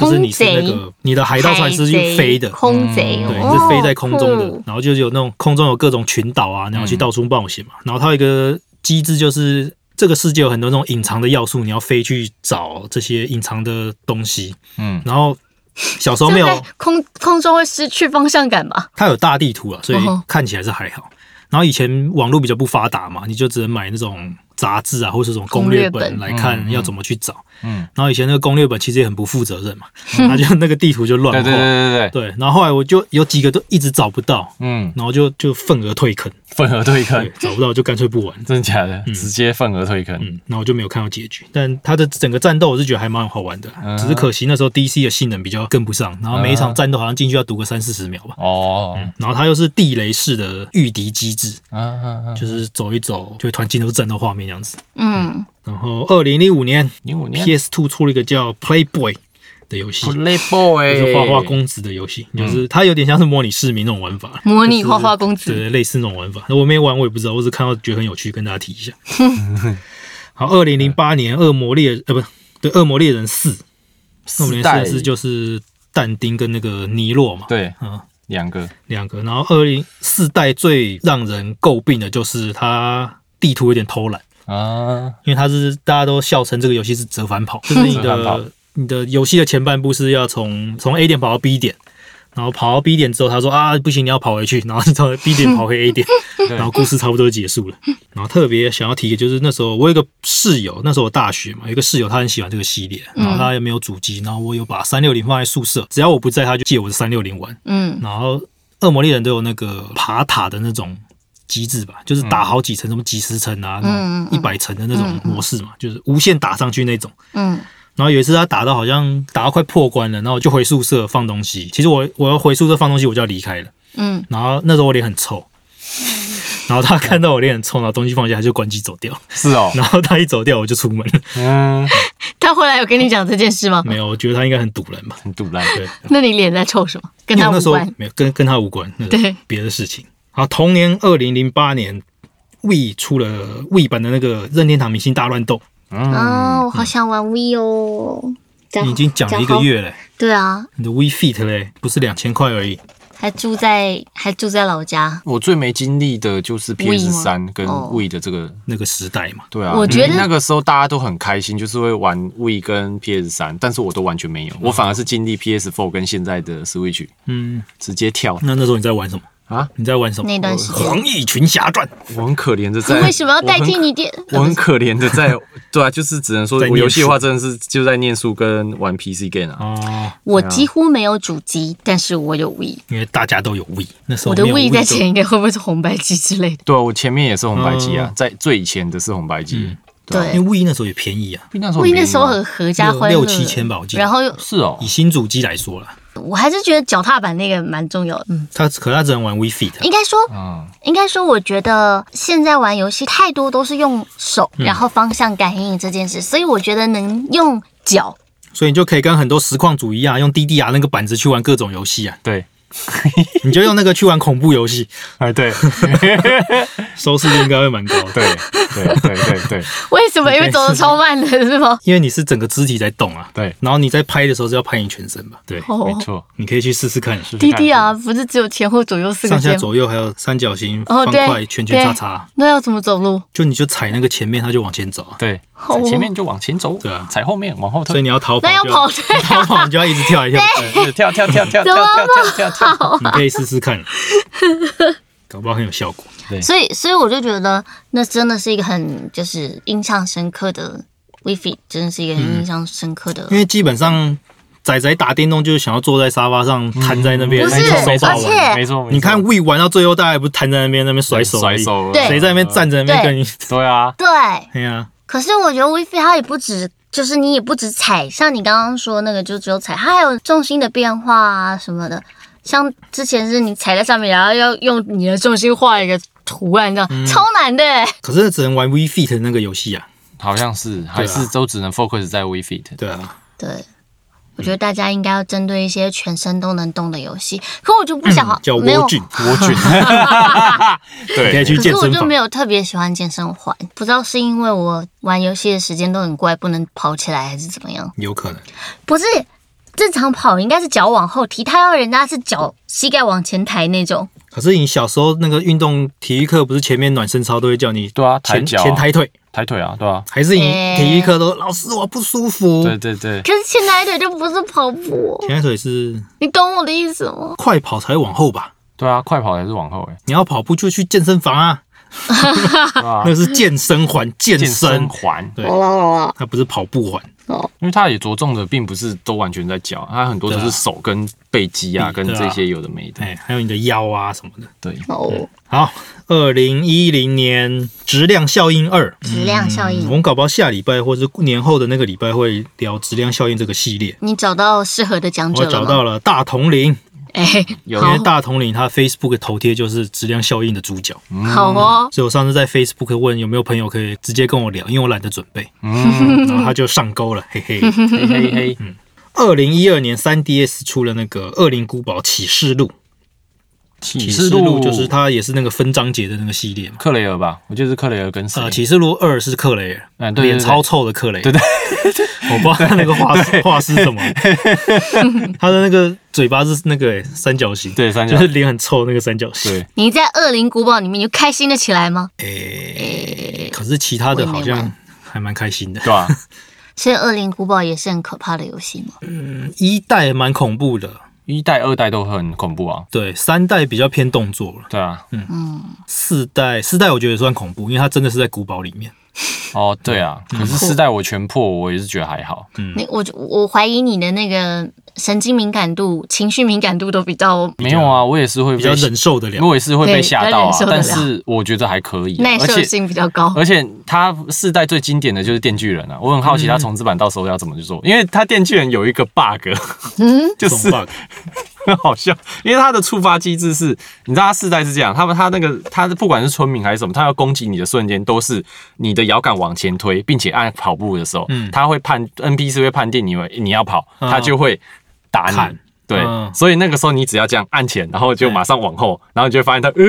就是你是那空个你的海盗船是去飞的，空贼，对，哦你是飞在空中的酷，然后就是有那种空中有各种群岛啊，然后去到处冒险嘛。然后它有一个机制，就是这个世界有很多那种隐藏的要素，你要飞去找这些隐藏的东西。嗯，然后 小时候没有空空中会失去方向感吧？它有大地图啊，所以哦看起来是还好。然后以前网络比较不发达嘛，你就只能买那种杂志啊，或者是这种攻略本来看嗯要怎么去找。嗯，然后以前那个攻略本其实也很不负责任嘛，他就那个地图就乱画。对对对对对，对，然后后来我就有几个都一直找不到，嗯，然后就就份额退坑，份额退坑，，找不到就干脆不玩。真的假的？直接份额退坑。嗯，然后我就没有看到结局，但他的整个战斗我是觉得还蛮好玩的，嗯。只是可惜那时候 DC 的性能比较跟不上，然后每一场战斗好像进去要读个三四十秒吧，哦，然后它又是地雷式的御敌机制！就是走一走就会突然进入战斗画面这样子。嗯，然后二零零五年零五年。PS Two 出了一个叫 Playboy 的游戏，Playboy。就是花花公子的游戏，就是它有点像是模拟市民那种玩法，模拟花花公子，对，类似那种玩法。那我没玩，我也不知道，我只看到觉得很有趣，跟大家提一下。好，二零零八年《恶魔猎》呃，不对，《恶魔猎人四》，《恶魔猎人四代四》就是但丁跟那个尼洛嘛，对。嗯，两个，两个。然后二零四代最让人诟病的就是它地图有点偷懒，啊，因为它是大家都笑称这个游戏是折返跑，就是你的你的游戏的前半部是要从从 A 点跑到 B 点。然后跑到 B 点之后，他说啊不行，你要跑回去，然后你从 B 点跑回 A 点，然后故事差不多就结束了。然后特别想要提的就是那时候我有个室友，那时候我大学嘛，有一个室友他很喜欢这个系列，然后他也没有主机，然后我有把三六零放在宿舍，只要我不在，他就借我的三六零玩。嗯，然后恶魔猎人都有那个爬塔的那种机制吧，就是打好几层，什么几十层啊，一百层的那种模式嘛，就是无限打上去那种。嗯，然后有一次他打到好像打到快破关了，然后我就回宿舍放东西。其实我我要回宿舍放东西，我就要离开了。嗯，然后那时候我脸很臭，然后他看到我脸很臭，然后东西放下，他就关机走掉。是哦，然后他一走掉，我就出门了。嗯，他后来有跟你讲这件事吗？没有，我觉得他应该很堵人吧。很堵烂，对，那你脸在臭什么？跟他无因为那时候关。没有跟跟他无关，那对别的事情。好，同年二零零八年，We 出了 We 版的那个任天堂明星大乱斗，啊，哦，我好想玩 V 哦。你已经讲了一个月嘞，对啊，你的 We Fit 嘞，不是两千块而已。还住在还住在老家。我最没经历的就是 PS 吗？三跟哦。We 的这个，那个时代嘛，对啊，我觉得那个时候大家都很开心，就是会玩 We 跟 PS 三，但是我都完全没有，我反而是经历 PS Four 跟现在的 Switch 嗯，直接跳。那那时候你在玩什么？啊，你在玩什么？那段时间黄奕群侠传，我很可怜的在，为什么要代替你电？我很可怜的在，对啊，就是只能说我游戏的话真的是就在念书跟玩 PC game 啊。哦，我几乎没有主机，但是我有 V。因为大家都有 We，那时候我的 V 在前一个会不会是红白机之类的？对啊，我前面也是红白机啊哦，在最以前的是红白机。对因为 We 那时候也便宜啊，那时候 V 那时候很合家欢乐，六六七千吧我记得然后又，是哦。以，新主机来说啦，我还是觉得脚踏板那个蛮重要的。嗯，他可他只能玩 We Fit，啊。应该说，嗯，应该说，我觉得现在玩游戏太多都是用手，嗯。然后方向感应这件事，所以我觉得能用脚。所以你就可以跟很多实况组一样，用 DDR 那个板子去玩各种游戏啊，对，你就用那个去玩恐怖游戏，哎对，收视率应该会蛮高的。对对对对对为什么？因为走的 超慢的是吗？因为你是整个肢体在动啊，对，然后你在拍的时候是要拍你全身吧？对，哦没错。你可以去试试看，试试看 D D 啊，不是只有前后左右四个上下？左右还有三角形、哦，方对，块、圈圈、叉叉，那要怎么走路？就你就踩那个前面，它就往前走啊。对，哦踩前面就往前走，对啊踩后面往后退，所以你要逃跑就，那要跑对逃跑你就要一直跳一跳，对跳跳跳跳跳跳跳跳跳，你可以试试看，搞不好很有效果。对所以，所以我就觉得那真的是一个很就是印象深刻的 WiFi，真的是一个很印象深刻的。因为基本上仔仔打电动就是想要坐在沙发上瘫在那边，不是没错没错而且没错，你看 We 玩到最后，大家也不是瘫在那边那边甩手，甩手，对谁在那边站着那边跟你？对啊，对，哎呀，可是我觉得 WiFi 它也不止，就是你也不止踩，像你刚刚说那个就只有踩，它还有重心的变化啊什么的。像之前是你踩在上面，然后要用你的重心画一个图案，这样、超难的欸。可是只能玩 We Fit 的那个游戏啊，好像是还是都只能 focus 在 We Fit。对啊，对，我觉得大家应该要针对一些全身都能动的游戏。可我就不想、嗯叫没有蜗菌，蜗菌，对可以，去健身房可是我就没。有特别喜欢健身环，不知道是因为我玩游戏的时间都很怪，不能跑起来，还是怎么样？有可能，不是，正常跑应该是脚往后踢，他要人家是脚膝盖往前抬那种。可是你小时候那个运动体育课不是前面暖身操都会叫你对啊，抬前脚啊、前抬腿，抬腿啊，对啊，还是你欸体育课都老师我不舒服？对对对，可是前抬腿就不是跑步，前抬腿是你懂我的意思吗？快跑才往后吧？对啊，快跑才是往后哎、你要跑步就去健身房啊 那，是健身环，健健身身，环，对。好了好了，它不是跑步环。哦。因为它也着重的并不是都完全在脚，它很多都是手跟背肌啊，跟这些有的没的。哎，还有你的腰啊什么的。对，哦，好，二零一零年质量效应二，质量效应。我，们搞不好下礼拜或是年后的那个礼拜会聊质量效应这个系列。你找到适合的讲者我？找到了大统领，哎，有因为大统领他 Facebook 的头贴就是质量效应的主角，好哦，所以我上次在 Facebook 问有没有朋友可以直接跟我聊，因为我懒得准备，嗯，然后他就上钩了，嘿嘿。嘿嘿嘿，二零一二年三 DS 出了那个《恶灵古堡启示录》，启启示录就是它也是那个分章节的那个系列嘛。克雷尔吧？我记得是克雷尔跟谁呃，？启示录二是克雷尔，嗯脸超臭的克雷尔，对对，我不知道他那个画画是什么，他的那个嘴巴是那个欸三角形，对三角就是脸很臭那个三角形。对，你在恶灵古堡里面就开心的起来吗？诶，可是其他的好像还蛮开心的。对吧？所以恶灵古堡也是很可怕的游戏吗？一代蛮恐怖的，一代、二代都很恐怖啊。对，三代比较偏动作了，对啊，嗯嗯四代四代我觉得也算恐怖，因为它真的是在古堡里面。哦，对啊。可是四代我全破，我也是觉得还好。嗯你我我怀疑你的那个神经敏感度、情绪敏感度都比较没有啊，我也是会比较忍受得了。我也是会被对吓到啊但是我觉得还可以啊，耐受性比较高。而且它四代最经典的就是电锯人啊，我很好奇它重置版到时候要怎么去做，因为它电锯人有一个 bug，嗯 就是 bug 很好笑，因为它的触发机制是，你知道它世代是这样，他们他那个他不管是村民还是什么，他要攻击你的瞬间都是你的摇杆往前推，并且按跑步的时候，嗯他会判 NPC 会判定你为你要跑，他就会打你砍。对，嗯。所以那个时候你只要这样按前，然后就马上往后，然后你就会发现他，呃，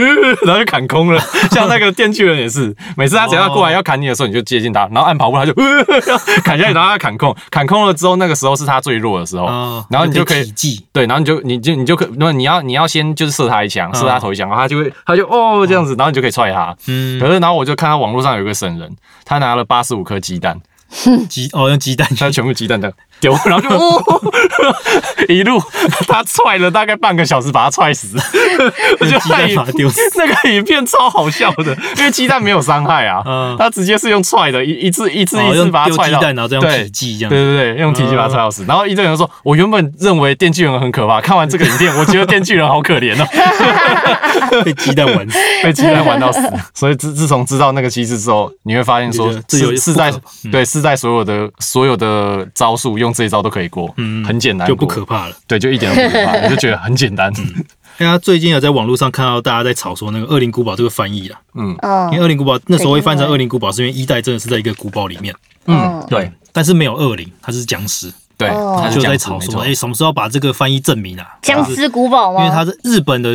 然后就砍空了。像那个电锯人也是，每次他只要过来要砍你的时候，你就接近他，然后按跑步，他就 呃砍下去，然后他砍空，砍空了之后，那个时候是他最弱的时候，啊，然后你就可以体技，对，然后你就你就你就可，那你要你要先就是射他一枪，嗯射他头一枪，然后他就会他就哦这样子，然后你就可以踹他。嗯。可，是然后我就看到网络上有一个神人，他拿了八十五颗鸡蛋，鸡哦用鸡蛋他全部鸡蛋的丢，然后就哦，一路他踹了大概半个小时把他踹死，我觉得鸡蛋把丢死。那个影片超好笑的，因为鸡蛋没有伤害啊，嗯他直接是用踹的，一一次一次一次把他踹到，蛋，然后再用对体技这样。对对对，用体积把他踹到死。然后一堆人说，我原本认为电锯人很可怕，看完这个影片，我觉得电锯人好可怜哦，被鸡蛋玩。被鸡蛋玩到死。所以自自从知道那个机制之后，你会发现说是是在对是在所有的所有的招数用这一招都可以过，嗯很简单，就不可，怕了。对，就一点都不可怕，你就觉得很简单。大家最近有在网络上看到大家在吵说那个《恶灵古堡》这个翻译啊，嗯。嗯因为《恶灵古堡》那时候会翻成《恶灵古堡》，是因为一代真的是在一个古堡里面，嗯，对。但是没有恶灵，它是僵尸，对，哦。他就在吵说，哎，什么时候把这个翻译证明啊？僵尸古堡吗？因为它是日本的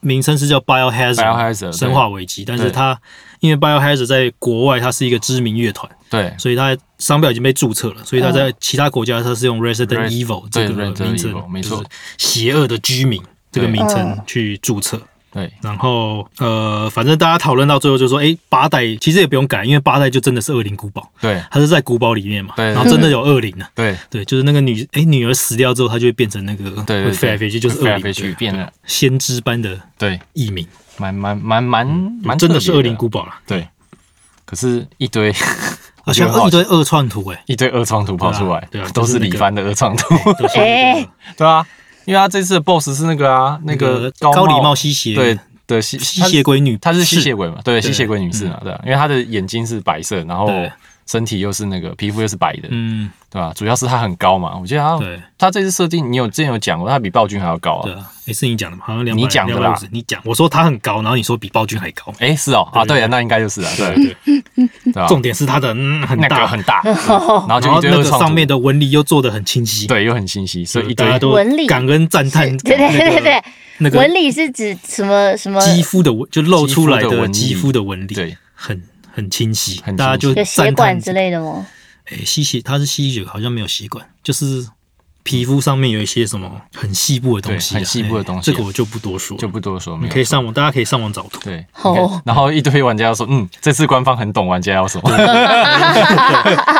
名称是叫 Biohazard Biohazard，生化危机，但是对它因为 Biohazard 在国外它是一个知名乐团，对。所以它商标已经被注册了，所以它在其他国家它是用 Resident Res- Evil 这对个名称没错就是邪恶的居民这个名称嗯。去注册。对。然后呃，反正大家讨论到最后就说，哎，八代其实也不用改，因为八代就真的是恶灵古堡，对。它是在古堡里面嘛，对。然后真的有恶灵啊，对。对，就是那个女哎女儿死掉之后，她就会变成那个对飞来飞去，就是恶灵。飞来飞去变了，先知般的对，异名，蛮蛮蛮蛮蛮真的是恶灵古堡了，对，可是一堆 而且一堆二创图哎，一堆二创图跑出来，对啊都是李帆的二创图，对啊，因为他这次的 BOSS 是那个啊，那个高礼帽吸血对的吸吸血，鬼女，她是吸血鬼嘛？对，吸血鬼女士嘛，对啊，因为她的眼睛是白色，然后对身体又是那个皮肤又是白的，嗯，对吧？主要是他很高嘛，我觉得他对。她这次设定，你有之前有讲过，他比暴君还要高啊。对啊，也是你讲的嘛，好像两你讲的啦。250你讲，我说他很高，然后你说比暴君还高，哎，是哦，啊，对对啊，那应该就是啊，对。对。对？重点是他的嗯很那个大，很大，然后然就后那个上面的纹理又做的很清晰，对又很清晰，所以一堆。大家都纹理。感恩赞叹，对对对对对，那个纹理是指什么什么？肌肤的纹，就露出来的肌肤的纹理，对，很很清晰，很清晰大家就有血管之类的吗？诶，吸血，它是吸血，好像没有吸管，就是皮肤上面有一些什么很细部的东西啊，很细部的东西这个我就不多说，就不多说，你可以上网，大家可以上网找图。对，哦。OK 然后一堆玩家要说，嗯，这次官方很懂玩家要什么，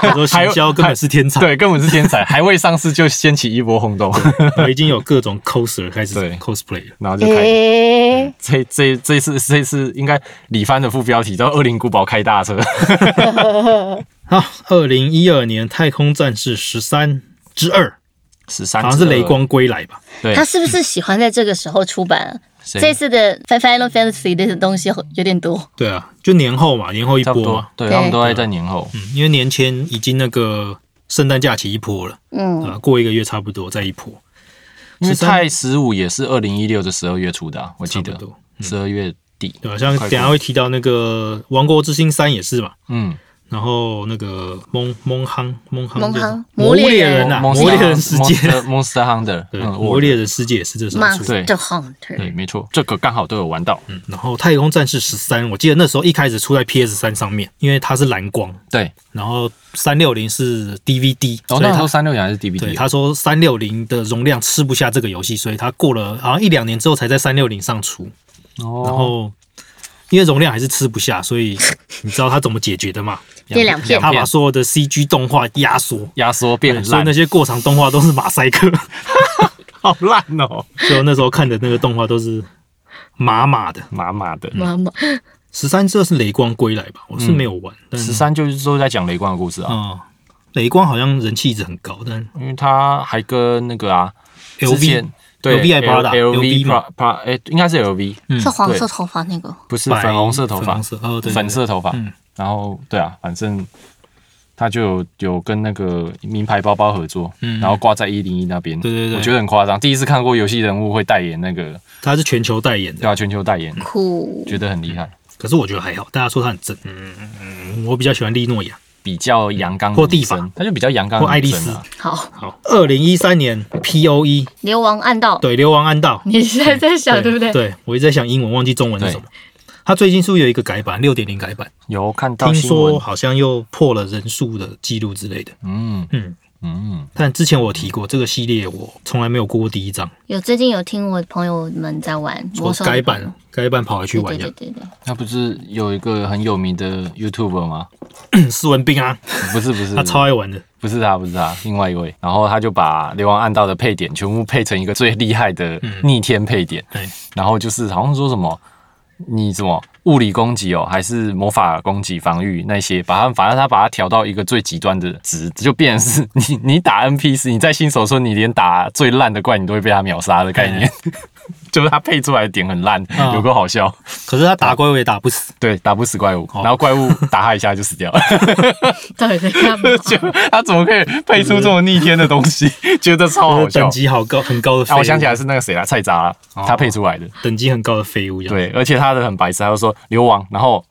他说行销根本是天才，对，根本是天才，还未上市就掀起一波轰动，我已经有各种 coser 开始 cosplay 了。然后就开始。诶，这这这次这次应该李帆的副标题叫“恶灵古堡开大车。好，二零一二年《太空战士十三之二》，”，十三好像是雷光归来吧？对。他是不是喜欢在这个时候出版？啊？这次的 Final Fantasy 的东西有点多，对啊，就年后嘛，年后一波嘛。，对对。他们都在在年后，嗯，因为年前已经那个圣诞假期一波了，嗯，啊，过一个月差不多再一波，因为13太十五也是二零一六的十二月出的啊，我记得。十二月底，对啊、像等下会提到那个《王国之心三》也是嘛，嗯，然后那个蒙蒙夯蒙夯蒙夯就是魔魔猎猎人人啊，蒙魔猎人世界，Monster Hunter，对，嗯，魔猎人世界也是这时候出的。对。Monster Hunter，对，没错，这个刚好都有玩到，嗯，然后《太空战士十三》，我记得那时候一开始出在 PS 三上面，因为它是蓝光，对，然后三六零是 DVD，哦，所以它那时候三六零还是 DVD，他说三六零的容量吃不下这个游戏，所以他过了好像一两年之后才在三六零上出，哦。然后因为容量还是吃不下，所以你知道他怎么解决的吗？变两片。他把所有的 CG 动画压缩，压缩变很烂所以那，些过场动画都是马赛克，好烂哦，所以那时候看的那个动画都是麻麻的。麻麻的。麻麻，十三这是雷光归来吧？我是没有玩，十三就是说在讲雷光的故事啊，啊、雷光好像人气一直很高，但因为他还跟那个啊，之 LV 前对 LV 还 Prada LV LV 嘛 Pra Pra 哎，应该是 LV，是黄色头发那个，不是粉红色头发。粉，色头发。嗯。然后对啊，反正他就有有跟那个名牌包包合作，嗯然后挂在一零一那边。对对对。我觉得很夸张，第一次看过游戏人物会代言那个，他是全球代言的。对，啊，全球代言，酷，觉得很厉害，可是我觉得还好，大家说他很正，嗯嗯嗯，我比较喜欢利诺亚。比较阳刚或地女生法。他就比较阳刚或的爱丽丝。好，好，二零一三年 P O E 流亡暗道，对流亡暗道，你现在在想对不对？对我一直在想英文，忘记中文是什么。他最近是不是有一个改版，六点零改版？有看到听说好像又破了人数的记录之类的。嗯。嗯，嗯，但之前我提过这个系列，我从来没有过过第一章。有最近有听我朋友们在玩我兽改版，改版跑回去玩一下。对对对对，那不是有一个很有名的 YouTuber 吗？斯文斌啊，不是不是，他超爱玩的。不是他，不是他，另外一位。然后他就把《流亡暗道》的配点全部配成一个最厉害的逆天配点，对，然后就是好像说什么你怎么物理攻击哦，还是魔法攻击防御那些，把它反正他把它调到一个最极端的值，就变成是你你打 NPC，你在新手村你连打最烂的怪你都会被他秒杀的概念。就是他配出来的点很烂，嗯有个好笑，可是他打怪物也打不死。对，打不死怪物，哦然后怪物打他一下就死掉了。到底在干嘛？就他怎么可以配出这么逆天的东西？觉得超好笑等。级好高，很高的啊，我想起来是那个谁啦，菜渣他配出来的。等级很高的废物。，对，而且他的很白痴，他就说流亡，然后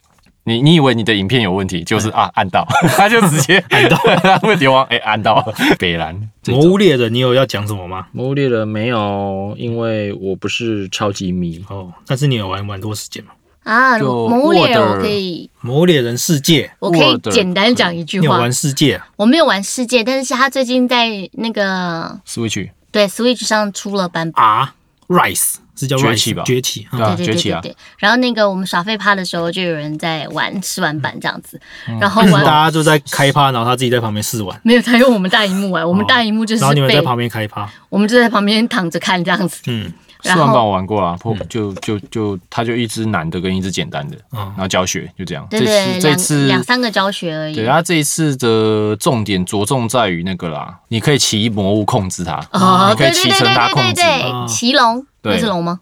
你你以为你的影片有问题，就是啊按到，他就直接按到，他会流亡，哎按到北蓝。魔物猎人，你有要讲什么吗？魔物猎人没有，因为我不是超级迷。哦，但是你有玩蛮多时间嘛？啊，就魔物猎人我可以，魔物猎人世界，我可以简单讲一句话你有玩，世界啊？我没有玩世界，但是他最近在那个 Switch 对 Switch 上出了版本。R Rise 是叫崛 Rise 起吧？崛起。对啊。对对崛起啊然后那个我们耍废趴的时候，就有人在玩试玩版这样子，嗯。然后 大家就在开趴，然后他自己在旁边试玩，没有他用我们大荧幕玩，我们大荧幕就是被然后你们在旁边开趴。我们就在旁边躺着看这样子，嗯，然四万版我玩过啊，破就就就他就一只难的跟一只简单的，嗯然后教学就这样。对这次这次两三个教学而已对，。他这一次的重点着重在于那个啦，你可以骑魔物控制它，哦，你可以骑乘它控制，对对对，哦骑龙对那是龙吗？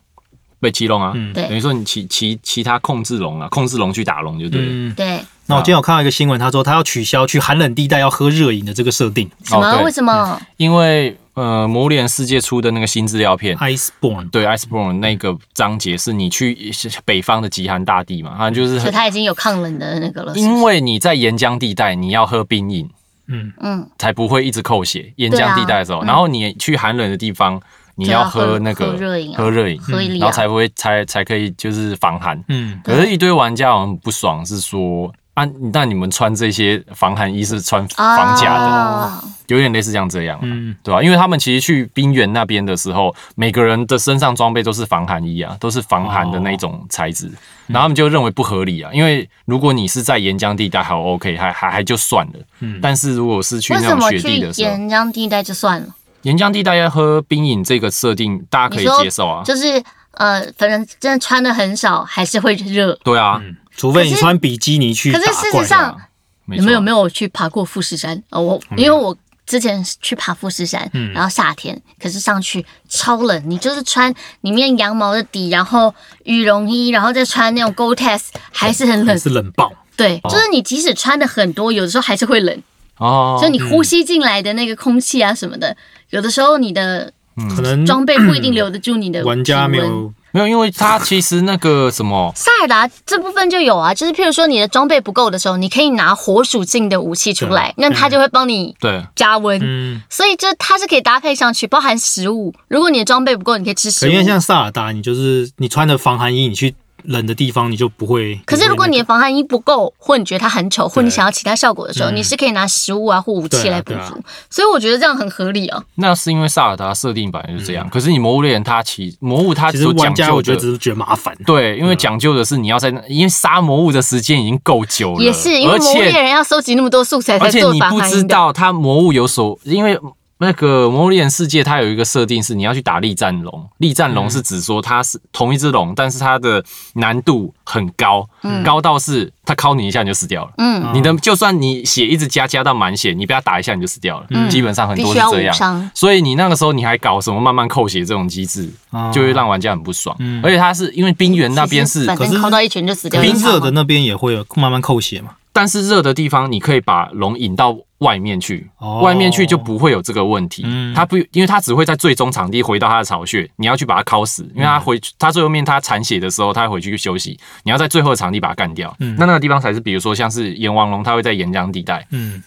被骑龙啊，嗯对等于说你骑骑其他控制龙啊，控制龙去打龙就对了。嗯，对，那我今天有看到一个新闻，他说他要取消去寒冷地带要喝热饮的这个设定什么？哦为什么？因为呃，魔物猎人世界出的那个新资料片。，Iceborne。对，Iceborne 那个章节是你去北方的极寒大地嘛，它就是所以他已经有抗冷的那个了。因为你在岩浆地带，你要喝冰饮，嗯，嗯，才不会一直扣血。岩浆地带的时候，啊嗯然后你去寒冷的地方，你要喝喝那个喝热饮啊喝热饮，喝一啊然后才不会才才可以就是防寒。嗯，可是，一堆玩家好像不爽，是说啊，那你们穿这些防寒衣是穿防甲的，哦有点类似像这样，嗯，对吧、因为他们其实去冰原那边的时候，每个人的身上装备都是防寒衣啊，都是防寒的那种材质，然后他们就认为不合理啊，因为如果你是在岩浆地带还 OK，还还还就算了，嗯。但是如果是去为那种雪什么去地的时候，岩浆地带就算了？岩浆地大家喝冰饮这个设定，大家可以接受啊，就是呃，反正真的穿的很少，还是会热。对啊，除非你穿比基尼去打可是事实上，没你们有没有去爬过富士山？哦，我因为我之前去爬富士山，嗯。然后夏天，可是上去超冷，你就是穿里面羊毛的底，然后羽绒衣，然后再穿那种 Gore-Tex，还是很还冷。是冷爆，对，就是你即使穿的很多，有的时候还是会冷，哦，就你呼吸进来的那个空气啊什么的，有的时候你的可能装备不一定留得住你的玩家没有没有，因为它其实那个什么，塞尔达这部分就有啊，就是譬如说你的装备不够的时候，你可以拿火属性的武器出来，那它就会帮你对，加温。嗯，所以就它是可以搭配上去，包含食物。如果你的装备不够，你可以吃食物。因为像萨尔达，你就是你穿的防寒衣，你去冷的地方你就不会。可是如果你的防寒衣不够，或你觉得它很丑，或你想要其他效果的时候，嗯你是可以拿食物啊或武器来补足。所以我觉得这样很合理哦。那是因为萨尔达设定本来就是这样，可是你魔物猎人它其魔物它那个其实讲玩家究我觉得只是觉得麻烦。对，因为讲究的是你要在那，因为杀魔物的时间已经够久了，也是因为而魔物猎人要收集那么多素材才而且做你不知。道它魔物有所，因为那个魔物猎人世界它有一个设定是你要去打力战龙，力战龙是指说它是同一只龙，但是它的难度很高，高到是它敲你一下你就死掉了。嗯，你的就算你血一直加加到满血，你被它打一下你就死掉了，嗯基本上很多是这样。所以你那个时候你还搞什么慢慢扣血这种机制，哦就会让玩家很不爽。嗯而且它是因为冰原那边是，反可是正扣到一拳就死掉。冰热的那边也会有慢慢扣血嘛。但是热的地方你可以把龙引到外面去，哦。外面去就不会有这个问题。嗯。它不，因为它只会在最终场地回到它的巢穴，你要去把它烤死，因为它回它最后面它残血的时候，它会回去休息，你要在最后的场地把它干掉。嗯。那那个地方才是，比如说像是阎王龙，它会在岩浆地带。嗯，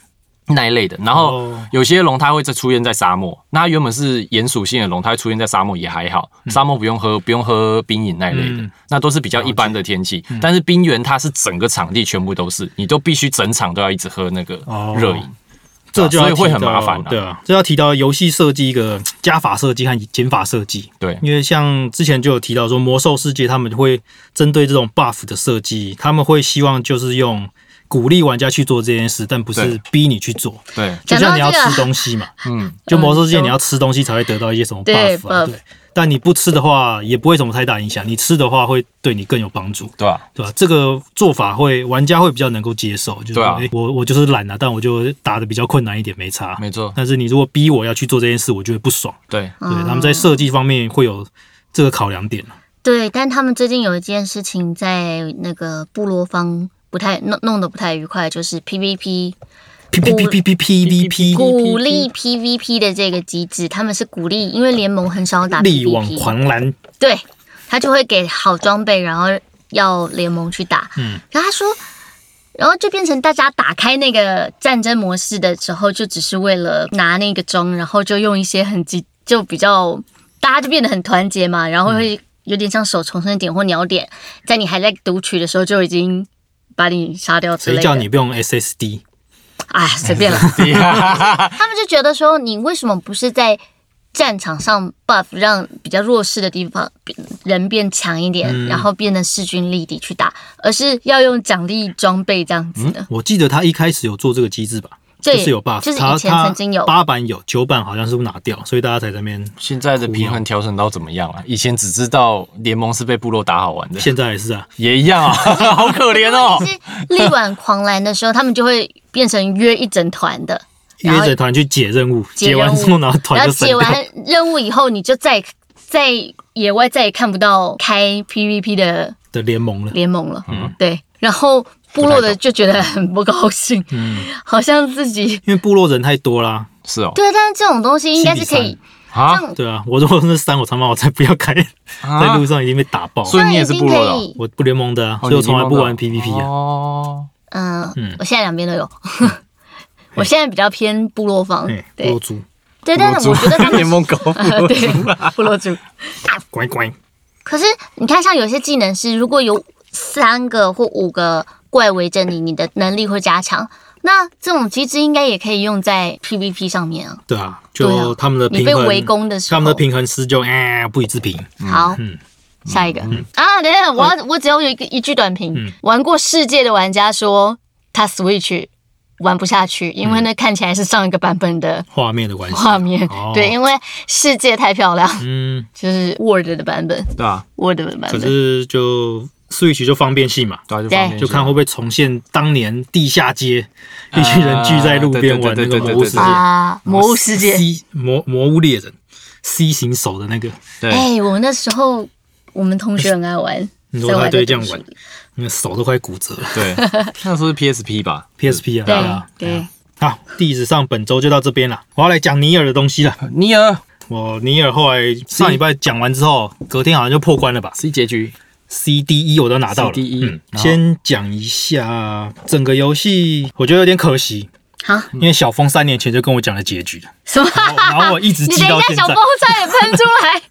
那一类的，然后。哦。有些龙它会再出现在沙漠，那它原本是盐属性的龙，它会出现在沙漠也还好，沙漠不用喝不用喝冰饮那一类的，嗯。那都是比较一般的天气。但是冰原它是整个场地全部都是，你都必须整场都要一直喝那个哦。热饮，这就要所以会很麻烦啊。对啊，这要提到游戏设计一个加法设计和减法设计。对，因为像之前就有提到说，魔兽世界他们会针对这种 buff 的设计，他们会希望就是用鼓励玩家去做这件事，但不是逼你去做。对，就像你要吃东西嘛，嗯，就魔兽世界嗯你要吃东西才会得到一些什么 buff 啊对。但你不吃的话，也不会什么太大影响。你吃的话，会对你更有帮助，对吧？对吧？这个做法会玩家会比较能够接受，就是我我就是懒啊，但我就打的比较困难一点，没差。没错，但是你如果逼我要去做这件事，我就会不爽。对，对，他们在设计方面会有这个考量点。对，但他们最近有一件事情在那个部落方不太弄弄得不太愉快，就是 PVP P P P P P P V P 鼓励 PVP 的这个机制，他们是鼓励，因为联盟很少打力挽狂澜，对他就会给好装备，然后要联盟去打。嗯，然后他说，然后就变成大家打开那个战争模式的时候，就只是为了拿那个装，然后就用一些很激，就比较大家就变得很团结嘛，然后会有点像手重生点或鸟点，在你还在读取的时候就已经把你杀掉之类谁的。叫你不用 S S D？哎，随便了。他们就觉得说，你为什么不是在战场上 buff 让比较弱势的地方人变强一点，嗯然后变得势均力敌去打，而是要用奖励装备这样子的？我记得他一开始有做这个机制吧，对就是有 buff，就是他以前曾经有。八版有，九版好像是不拿掉，所以大家才在那边。现在的平衡调整到怎么样啊？以前只知道联盟是被部落打好玩的，现在也是啊，也一样啊，好可怜哦。是力挽狂澜的时候，他们就会变成约一整团的，然约后着团去解任务，解完之后然后团然就散掉。后解完任务以后，你就再在野外再也看不到开 PVP 的的联盟了。联盟了。嗯对，然后部落的就觉得很不高兴，嗯，好像自己因为部落人太多啦。是哦，对，但是这种东西应该是可以，啊？对啊，我如果是三，我他妈我才不要开，在啊路上已经被打爆。所以你也是部落的哦这样已经可以。我不联盟的所以我从来不玩你 PVP 啊。哦，嗯嗯，我现在两边都有。我现在比较偏部落方哎，，部对落猪，对，但是我觉得他们 联盟狗，对部落族。乖乖。可是你看，像有些技能是，如果有三个或五个怪围着你，你的能力会加强。那这种机制应该也可以用在 PVP 上面啊。对啊，就他们的你被平衡，围攻的时候，他们的平衡师就哎不予置评。好，嗯。下一个、啊，等一下，我要我只要有一个一句短评，玩过世界的玩家说他 Switch 玩不下去，因为那看起来是上一个版本的画面的关系，画面，哦。对，因为世界太漂亮，嗯，就是 Word 的版本。对啊，，Word 的版本。可，是就 Switch 就方便性嘛，对啊，就方便就看会不会重现当年地下街一群人聚在路边玩那个魔物世界。啊，魔物世界。C 魔魔物猎人 C 型手的那个，对，哎、我那时候我们同学很爱玩，你说他对这样玩，那个手都快骨折。了。对，那时候是 PSP 吧？PSP 啊，对啊，对，好，地址上本周就到这边了。我要来讲尼尔的东西了。尼尔。我尼尔后来上礼拜讲完之后，隔天好像就破关了吧？C 结局，？C D E 我都拿到了。CDE 嗯，先讲一下整个游戏，我觉得有点可惜，好，因为小峰三年前就跟我讲了结局了，什么？然后我一直你记到现在等一下，小峰，差点喷出来，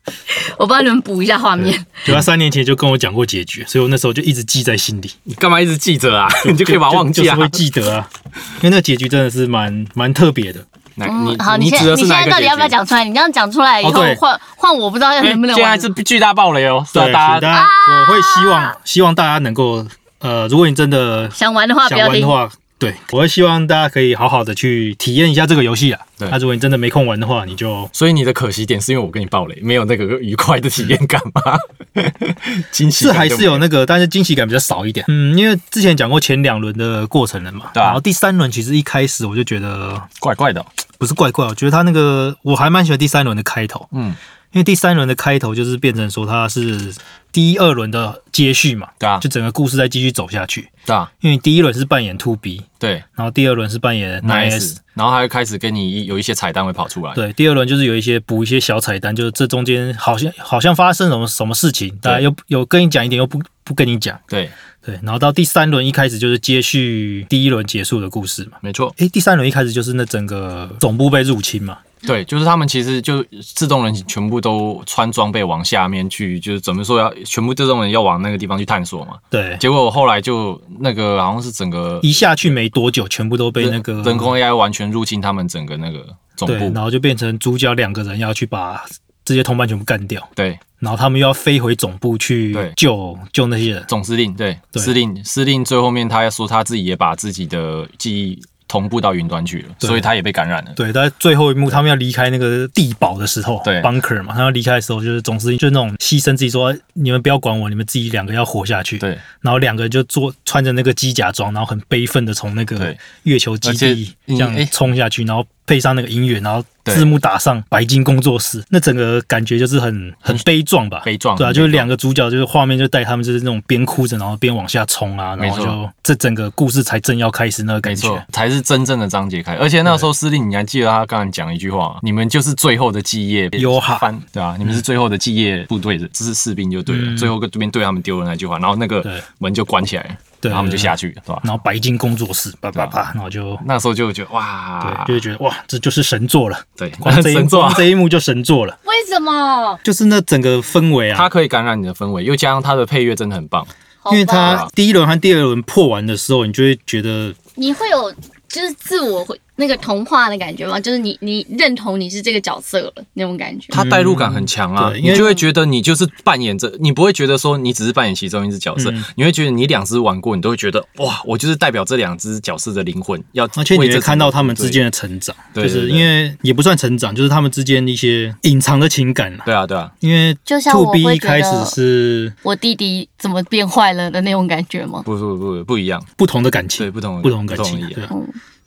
我帮你们补一下画面。就他三年前就跟我讲过结局，所以我那时候就一直记在心里，你干嘛一直记着啊？你就可以把它忘记啊就就是。会记得啊，因为那个结局真的是蛮蛮特别的。你好，你现你现在到底？要不要讲出来？你这样讲出来以后哦，换换我不知道要能不能。现在是巨大暴雷哦，对，大家大家我会希望希望大家能够呃，如果你真的想玩的话，不要听想玩的。话，对我会希望大家可以好好的去体验一下这个游戏啊。对那如果你真的没空玩的话，你就所以你的可惜点是因为我跟你爆雷，没有那个愉快的体验感吗？惊喜是还是有那个，但是惊喜感比较少一点。嗯，因为之前讲过前两轮的过程了嘛，对啊然后第三轮其实一开始我就觉得怪怪的哦。不是怪怪，我觉得他那个我还蛮喜欢第三轮的开头，嗯，因为第三轮的开头就是变成说它是第一二轮的接续嘛，对啊就整个故事再继续走下去。对啊，因为第一轮是扮演 To B，对然后第二轮是扮演 Nine S，，nice。然后还会开始跟你有一些彩蛋会跑出来。对，第二轮就是有一些补一些小彩蛋，就是这中间好像好像发生什么什么事情，大家又有跟你讲一点，又不不跟你讲，对，对，然后到第三轮一开始就是接续第一轮结束的故事嘛。没错，诶，第三轮一开始就是那整个总部被入侵嘛，对，就是他们其实就自动人全部都穿装备往下面去，就是怎么说要全部自动人要往那个地方去探索嘛。对，结果后来就那个好像是整个一下去没多久，全部都被那个人工 AI 完全入侵他们整个那个总，部然。后就变成主角两个人要去把这些同伴全部干掉，对，然后他们又要飞回总部去对救救那些人。总司令对对司令司令最后面他说他自己也把自己的记忆同步到云端去了，所以他也被感染了。对，在最后一幕，他们要离开那个地堡的时候，对，bunker 嘛，他要离开的时候，就是总是就是那种牺牲自己说，你们不要管我，你们自己两个要活下去。，对，然后两个人就做穿着那个机甲装，然后很悲愤的从那个月球基地这样冲下去，然后配上那个音乐，然后字幕打上白金工作室，那整个感觉就是很很悲壮吧？悲壮对啊，就是两个主角就是画面就带他们就是那种边哭着，然后边往下冲啊，然后就这整个故事才正要开始那个没感觉。，才是真正的章节开。而且那时候司令，你还记得他刚才讲一句话吗？你们就是最后的基业优哈翻，对啊，你们是最后的基业部队的，这是士兵就对了。嗯最后这边对他们丢的那句话，然后那个门就关起来了，对然后他们就下去了，对吧？然后白金工作室，叭叭对叭，然后就那时候就觉得哇，对，就会觉得哇，这就是神作了。对，光这一神作啊光这一幕就神作了，为什么？就是那整个氛围啊它，可以感染你的氛围，又加上它的配乐真的很棒。因为它第一轮和第二轮破完的时候，你就会觉得你会有就是自我会那个童话的感觉吗？就是你你认同你是这个角色了那种感觉。他代入感很强啊，你就会觉得你就是扮演着，你不会觉得说你只是扮演其中一只角色，嗯你会觉得你两只玩过，你都会觉得哇，我就是代表这两只角色的灵魂，要而且你会看到他们之间的成长，就是因为也不算成长，就是他们之间一些隐藏的情感啊。对啊对啊，因为就像我 B 一开始是我弟弟怎么变坏了的那种感觉吗？不不不不一样，不同的感情，对不同不同感情对啊。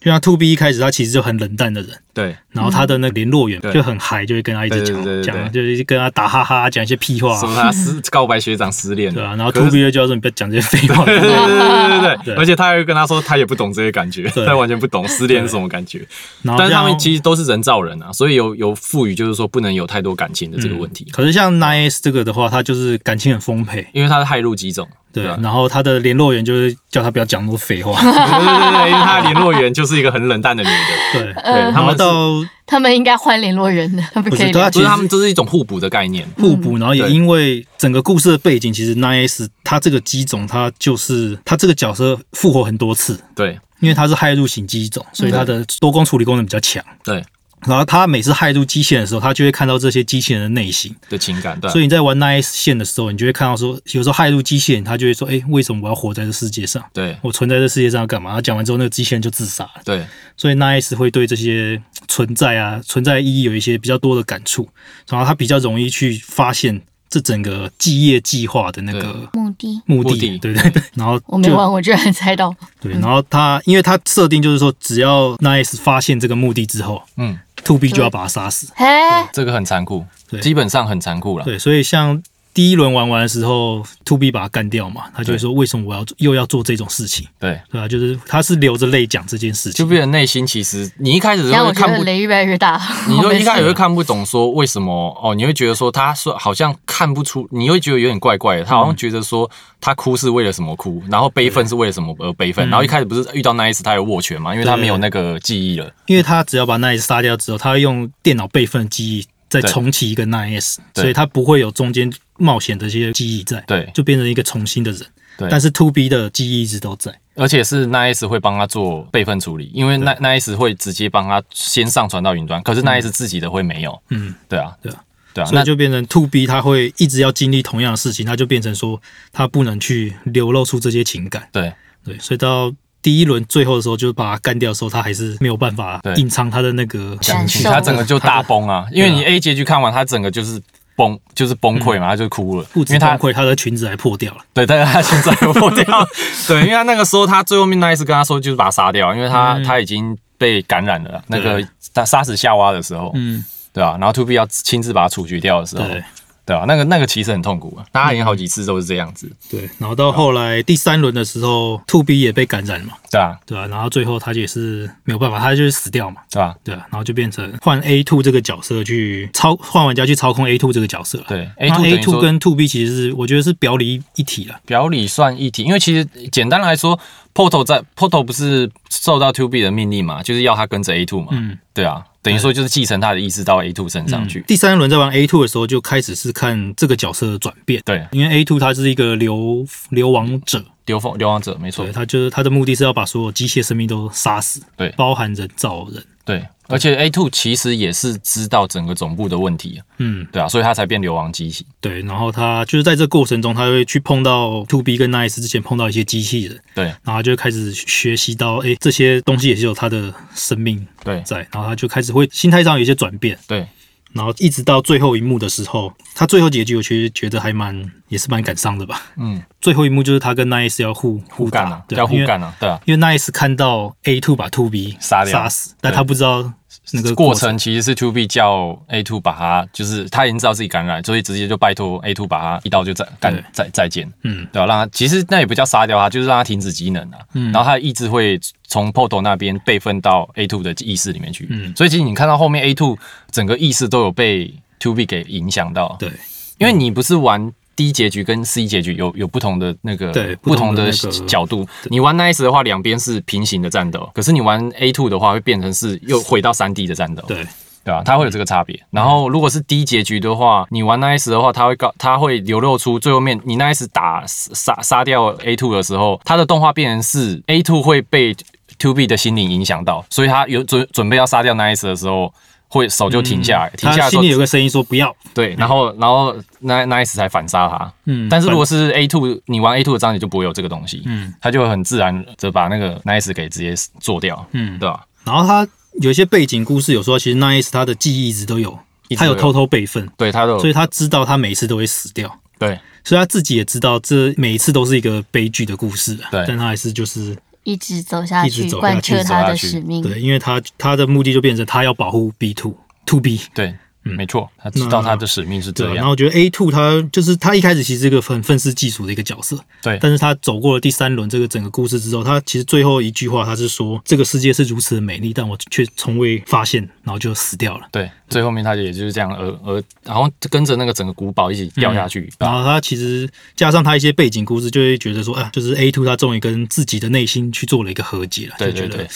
就像 To B 一开始他其实就很冷淡的人，对。然后他的那个联络员就很嗨，就会跟他一直讲讲，就是跟他打哈哈，讲一些屁话说，他失告白学长失恋。了，对啊。然后可 To 是 B 就叫说你不要讲这些废话，对对对对对对而且他还会跟他说他也不懂这些感觉，对。他完全不懂失恋是什么感觉，但是他们其实都是人造人啊，所以有有赋予就是说不能有太多感情的这个问题，可是像 Nine S 这个的话，他就是感情很丰沛，因为他是害入几种，对，啊然后他的联络员就是叫他不要讲那么多废话，对。对对对，因为他的联络员就是一个很冷淡的女的，对，对嗯然后他们是到他们应该换联络人的，他们不是可以聊。对他其实他们这是一种互补的概念。互补，然后也因为整个故事的背景，其实 Nine S 他这个机种，他就是他这个角色复活很多次，对。因为他是骇入型机种，所以他的多工处理功能比较强。对然后他每次害入机器人的时候，他就会看到这些机器人的内心。的情感，对啊所以你在玩 Nice 线的时候，你就会看到说，有时候害入机器人，他就会说：“哎，为什么我要活在这世界上？对我存在这世界上要干嘛？”他讲完之后，那个机器人就自杀了。对所以 Nice 会对这些存在啊、存在意义有一些比较多的感触，然后他比较容易去发现这整个继业计划的那个目的。目的，对对对。然后我没玩，我居然猜到。对，然后他因为他设定就是说，只要 Nice 发现这个目的之后嗯，，To B 就要把他杀死。嘿，这个很残酷对，基本上很残酷了。对，所以像第一轮玩完的时候，To B 把他干掉嘛，他就会说为什么我要又要做这种事情，对，对啊、就是他是流着泪讲这件事情，就变成内心其实你一开始会看不，得雷越来越大。你就一开始会看不懂说为什么哦，你会觉得说他说好像看不出，你会觉得有点怪怪的，他好像觉得说他哭是为了什么哭，然后悲愤是为了什么而悲愤，然后一开始不是遇到那一次他有握拳嘛，因为他没有那个记忆了，因为他只要把那一次杀掉之后，他会用电脑备份的记忆再重启一个 Nice，对。所以他不会有中间冒险的这些记忆在，对。就变成一个重新的人。对。但是 To B 的记忆一直都在。而且是 Nice 会帮他做备份处理，因为 Nice 会直接帮他先上传到云端，可是 Nice 自己的会没有，嗯，对啊，对啊，对啊，那就变成 To B 他会一直要经历同样的事情，他就变成说他不能去流露出这些情感。对。对，所以到第一轮最后的时候，就是把他干掉的时候，他还是没有办法隐藏他的那个情绪，他整个就大崩啊，因为你 A 结局看完，他整个就是崩，就是崩溃嘛，他就哭了，不因为他止崩溃，他的裙子还破掉了。对，但是他裙子还破掉，对，因为他那个时候他最后面那一次跟他说就是把他杀掉，因为他、嗯。他已经被感染了，那个他杀死夏娃的时候，嗯，对吧、然后 To B 要亲自把他处决掉的时候，对对啊、那个那个其实很痛苦啊，他演好几次都是这样子，对。然后到后来第三轮的时候，To B 也被感染了嘛，对啊，对啊、然后最后他也是没有办法，他就是死掉嘛，对吧、对啊。然后就变成换 A two 这个角色去操，换玩家去操控 A two 这个角色了。对，A two A two 跟 To B 其实是我觉得是表里一体了。表里算一体，因为其实简单来说，Portal 在 Portal 不是受到 To B 的命令嘛，就是要他跟着 A two 嘛，嗯，对啊，等于说就是继承他的意志到 A two 身上去，第三轮在玩 A two 的时候，就开始是看这个角色的转变。对，因为 A two 他是一个流流亡者，流放流亡者没错。对，，他就是他的目的是要把所有机械生命都杀死，对。包含人造人。对，而且 A two 其实也是知道整个总部的问题，嗯，对啊，所以他才变流亡机器，对，然后他就是在这过程中，他会去碰到 To B 跟 Nice 之前碰到一些机器人，对。然后他就开始学习到，哎，这些东西也是有它的生命对。在，然后他就开始会心态上有一些转变，对然后一直到最后一幕的时候，他最后结局我其实觉得还蛮也是蛮感伤的吧。嗯，最后一幕就是他跟 Nice 要互互干了，对要互干啊，对啊，因为 Nice 看到 A two 把 Two B 杀掉。杀死，但他不知道那个过程其实是 To B 叫 A two 把他，就是他已经知道自己感染，所以直接就拜托 A two 把他一刀就再干再再见，嗯，对吧、让他其实那也不叫杀掉他，就是让他停止机能啊。嗯然后他的意志会从 Portal 那边备份到 A two 的意识里面去。嗯所以其实你看到后面 A two 整个意识都有被 To B 给影响到。对因为你不是玩 D 结局跟 C 结局有有不同的那个对不同的角度。你玩 Nice 的话，两边是平行的战斗，可是你玩 A two 的话，会变成是又回到三 D 的战斗。对对吧、它会有这个差别。然后如果是 D 结局的话，你玩 Nice 的话，它会告，它会流露出最后面你 Nice 打杀杀掉 A two 的时候，它的动画变成是 A two 会被 To B 的心灵影响到，所以他有准准备要杀掉 Nice 的时候。会手就停下来，停下来心里有个声音说不要，对，然后然后 Nice 才反杀他。嗯。但是如果是 A two，你玩 A two 的章节就不会有这个东西，嗯。他就会很自然的把那个 Nice 给直接做掉，嗯，对吧？然后他有一些背景故事，有说其实 Nice 他的记忆一直都有，他有偷偷备份，对，他都所以他知道他每一次都会死掉，对。所以他自己也知道这每一次都是一个悲剧的故事啊，对。但他还是就是一直走下去，一直走下去贯彻他的使命。对，因为他他的目的就变成他要保护 B two to B，对没错，他知道他的使命是这样，然。后我觉得 A two 他就是他一开始其实是一个很愤世嫉俗的一个角色，对，但是他走过了第三轮这个整个故事之后，他其实最后一句话他是说这个世界是如此的美丽，但我却从未发现，然后就死掉了。对，最后面他也就是这样，而而然后跟着那个整个古堡一起掉下去。然后他其实加上他一些背景故事，就会觉得说，啊，就是 A two 他终于跟自己的内心去做了一个和解了，对就觉得对对，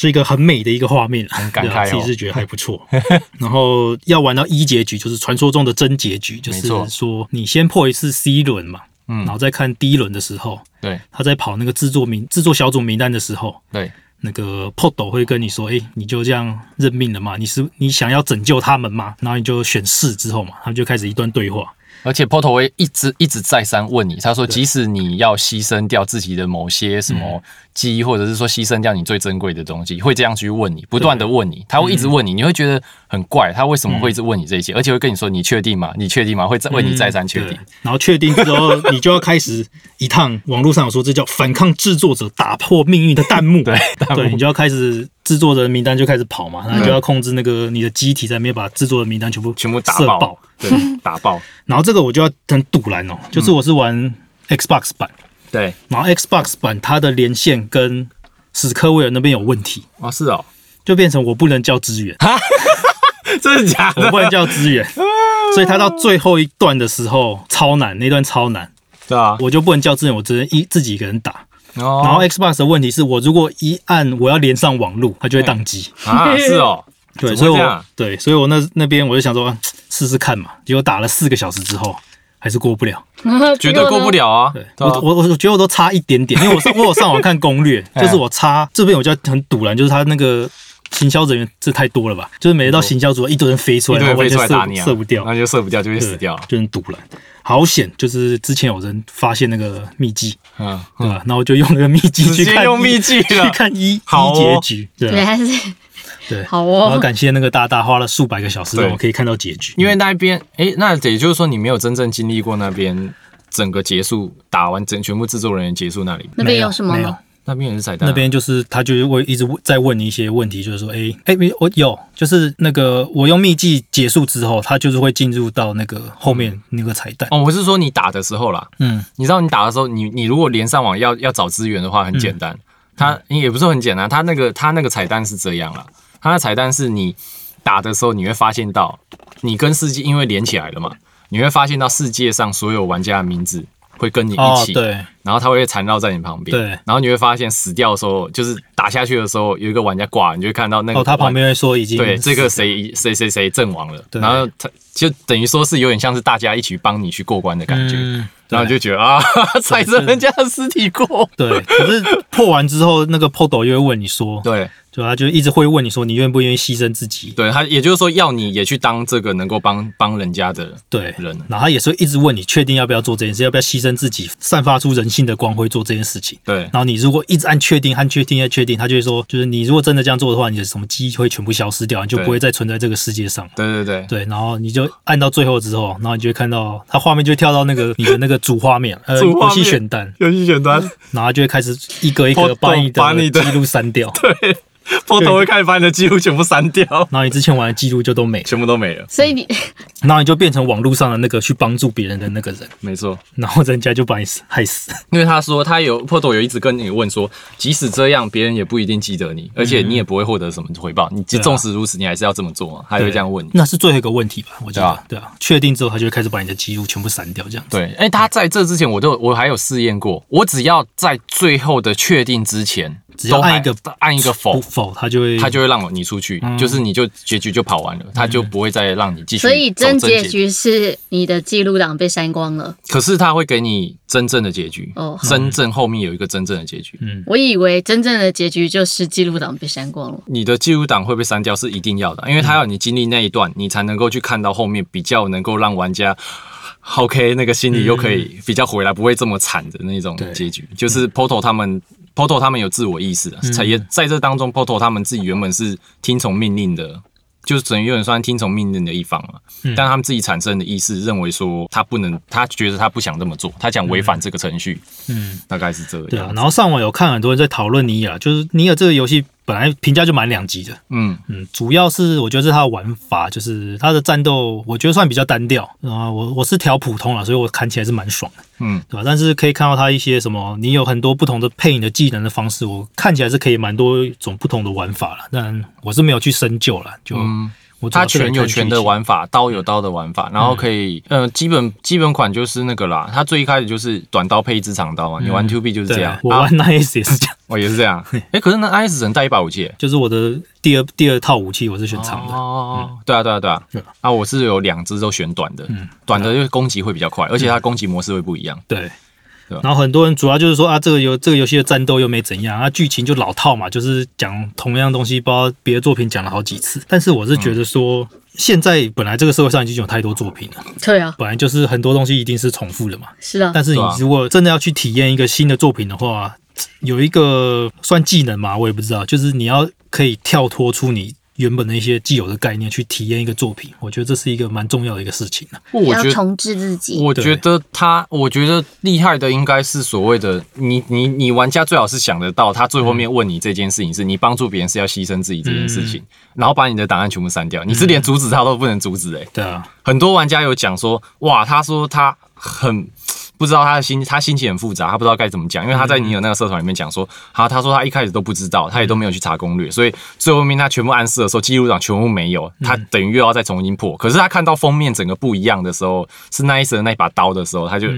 是一个很美的一个画面，很感慨哦自己是觉得还不错。然后要玩到一结局，就是传说中的真结局，就是说你先破一次 C 轮嘛，嗯然后再看 D 轮的时候，对他在跑那个制作名制作小组名单的时候，对那个 POD 会跟你说：“哎、你就这样认命了嘛？你是你想要拯救他们嘛？”然后你就选是之后嘛，他们就开始一段对话。而且 Porto 会一直一直再三问你，他说，即使你要牺牲掉自己的某些什么记忆，或者是说牺牲掉你最珍贵的东西，会这样去问你，不断的问你，他会一直问你，你会觉得很怪，他为什么会一直问你这些，而且会跟你说你确定吗？你确定吗？会再问你再三确定。然后确定之后，你就要开始一趟网络上有说这叫反抗制作者打破命运的弹幕。对，对，你就要开始制作的名单就开始跑嘛，然后你就要控制那个你的机体在那边把制作的名单全部全部打爆。，对，打爆，然后这个我就要很堵拦哦，就是我是玩 Xbox 版，对，然后 Xbox 版它的连线跟史科威尔那边有问题，哦，是哦，就变成我不能叫支援。真的假的？我不能叫支援，所以他到最后一段的时候超难，那段超难，对啊，我就不能叫支援，我只能一自己一个人打。然后 Xbox 的问题是我如果一按我要连上网络，它就会宕机。啊，是哦，对，所以我对，所以我那那边我就想说啊试试看嘛，结果打了四个小时之后还是过不了。绝对过不。了啊，对我我我觉得我都差一点点，因为我上 我有上网看攻略，就是我差这边我就很堵然，就是他那个。行销人员这太多了吧？就是每到行销组一堆人飞出来，然后完全射出来打你啊，射不掉，那就射不掉，就会死掉，就很堵了。好险，就是之前有人发现那个秘籍，嗯，对吧？然后我就用那个秘籍去看用秘籍去看一一结局，对还是对。好哦，我要。感谢那个大大花了数百个小时，我可以看到结局。因为那边，哎，那也就是说你没有真正经历过那边整个结束，打完整全部制作人员结束那里，那边有什么没有吗？那边也是彩蛋啊，那边就是他就是会一直在问你一些问题，就是说，哎哎，我有，就是那个我用秘技结束之后，他就是会进入到那个后面那个彩蛋。哦，我是说你打的时候啦，嗯，你知道你打的时候，你你如果连上网要要找资源的话，很简单。它也不是很简单，它那个它那个彩蛋是这样啦，它的彩蛋是你打的时候，你会发现到你跟世界因为连起来了嘛，你会发现到世界上所有玩家的名字会跟你一起，，对，然后它会缠绕在你旁边，对。然后你会发现死掉的时候，就是打下去的时候有一个玩家挂，你就会看到那个哦，他旁边会说已经对，这个谁谁谁谁阵亡了，对。然后他就等于说是有点像是大家一起帮你去过关的感觉，嗯然后就觉得啊，踩着人家的尸体过，对，可是破完之后，那个 PODO 又会问你说，对。对他就一直会问你说，你愿不愿意牺牲自己？对，他也就是说要你也去当这个能够帮帮人家的对，人，然后他也是会一直问你，确定要不要做这件事，要不要牺牲自己，散发出人性的光辉做这件事情。对。然后你如果一直按确定、按确定、按确定，他就会说，就是你如果真的这样做的话，你的什么记忆会全部消失掉，你就不会再存在这个世界上。对对对，对，然后你就按到最后之后，然后你就会看到它画面就会跳到那个你的那个主画面，呃，游戏选单，游戏选单。然后就会开始一个一个把你把你的记录删掉，photo 会开始把你的记录全部删掉，然后你之前玩的记录就都没了，全部都没了，所以你 然后你就变成网络上的那个去帮助别人的那个人，没错。然后人家就把你害死。因为他说他有 Porto 有一直跟你问说，即使这样，别人也不一定记得你，而且你也不会获得什么回报。你纵使如此，你还是要这么做吗？他会这样问你。那是最后一个问题吧？我觉得，对啊，确定之后，他就会开始把你的记录全部删掉，这样子。对，哎、他在这之前，我都我还有试验过，我只要在最后的确定之前，只要都按一个按一个否，否，他就会，他就会让你出去，就是你就结局就跑完了，他就不会再让你继续。所以真结结，局是你的记录档被删光了。可是他会给你真正的结局，哦真正后面有一个真正的结局。嗯我以为真正的结局就是记录档被删光了。你的记录档会被删掉是一定要的，因为他要你经历那一段，你才能够去看到后面比较能够让玩家 OK 那个心里又可以比较回来，不会这么惨的那种结局。就是 Porto 他们 Porto 他们有自我意识的，才也在这当中 Porto 他们自己原本是听从命令的。就是等于有点算听从命令的一方嘛，但他们自己产生的意识认为说他不能，他觉得他不想这么做，他想违反这个程序，嗯，大概是这样。对啊。然后上网有看很多人在讨论尼尔，就是尼尔这个游戏本来评价就蛮两极的。嗯，嗯，主要是我觉得是它的玩法，就是它的战斗，我觉得算比较单调啊。我我是调普通了，所以我看起来是蛮爽的，嗯，对吧？但是可以看到它一些什么，你有很多不同的配你的技能的方式，我看起来是可以蛮多种不同的玩法了。但我是没有去深究了，就、它是来看拳有拳的玩法，刀有刀的玩法，然后可以，呃，基本基本款就是那个啦。它最一开始就是短刀配一支长刀嘛，你玩 Two B 就是这样。啊我玩 NS 也是这样，我也是这样。哎，可是那 IS 只能带一把武器。就是我的第二第二套武器我是选长的，哦，对啊，对啊，对啊对。啊，我是有两只都选短的，短的就是攻击会比较快，而且它攻击模式会不一样。对。然后很多人主要就是说啊，这个游这个游戏的战斗又没怎样，啊，剧情就老套嘛，就是讲同样东西，不知道别的作品讲了好几次。但是我是觉得说，现在本来这个社会上已经有太多作品了，对啊，本来就是很多东西一定是重复的嘛。是啊，但是你如果真的要去体验一个新的作品的话，有一个算技能嘛，我也不知道，就是你要可以跳脱出你原本的一些既有的概念去体验一个作品，我觉得这是一个蛮重要的一个事情啊。我觉得。要重置自己。我觉得他，我觉得厉害的应该是所谓的你你你玩家最好是想得到，他最后面问你这件事情是你帮助别人是要牺牲自己这件事情，然后把你的档案全部删掉，你是连阻止他都不能阻止哎、对啊，很多玩家有讲说，哇，他说他很不知道他的心，他心情很复杂，他不知道该怎么讲，因为他在你有那个社团里面讲说，好，他说他一开始都不知道，他也都没有去查攻略，所以最后面他全部暗示的时候，记录档全部没有，他等于又要再重新破。可是他看到封面整个不一样的时候，是那一的那一把刀的时候，他就，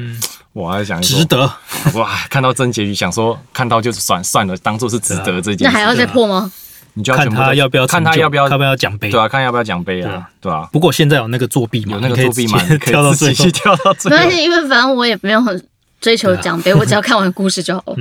哇，他就想值，得。哇，看到真结局，想说看到就算算了，当做是值得这件事，那还要再破吗？看你就要看他要不要看他要不要要不要奖杯。对啊，看要不要奖杯啊对啊。不过现在有那个作弊嘛，有那个作弊嘛，跳到最后。跳到最后没关。系，因为反正我也没有很追求奖杯，我只要看完故事就好了。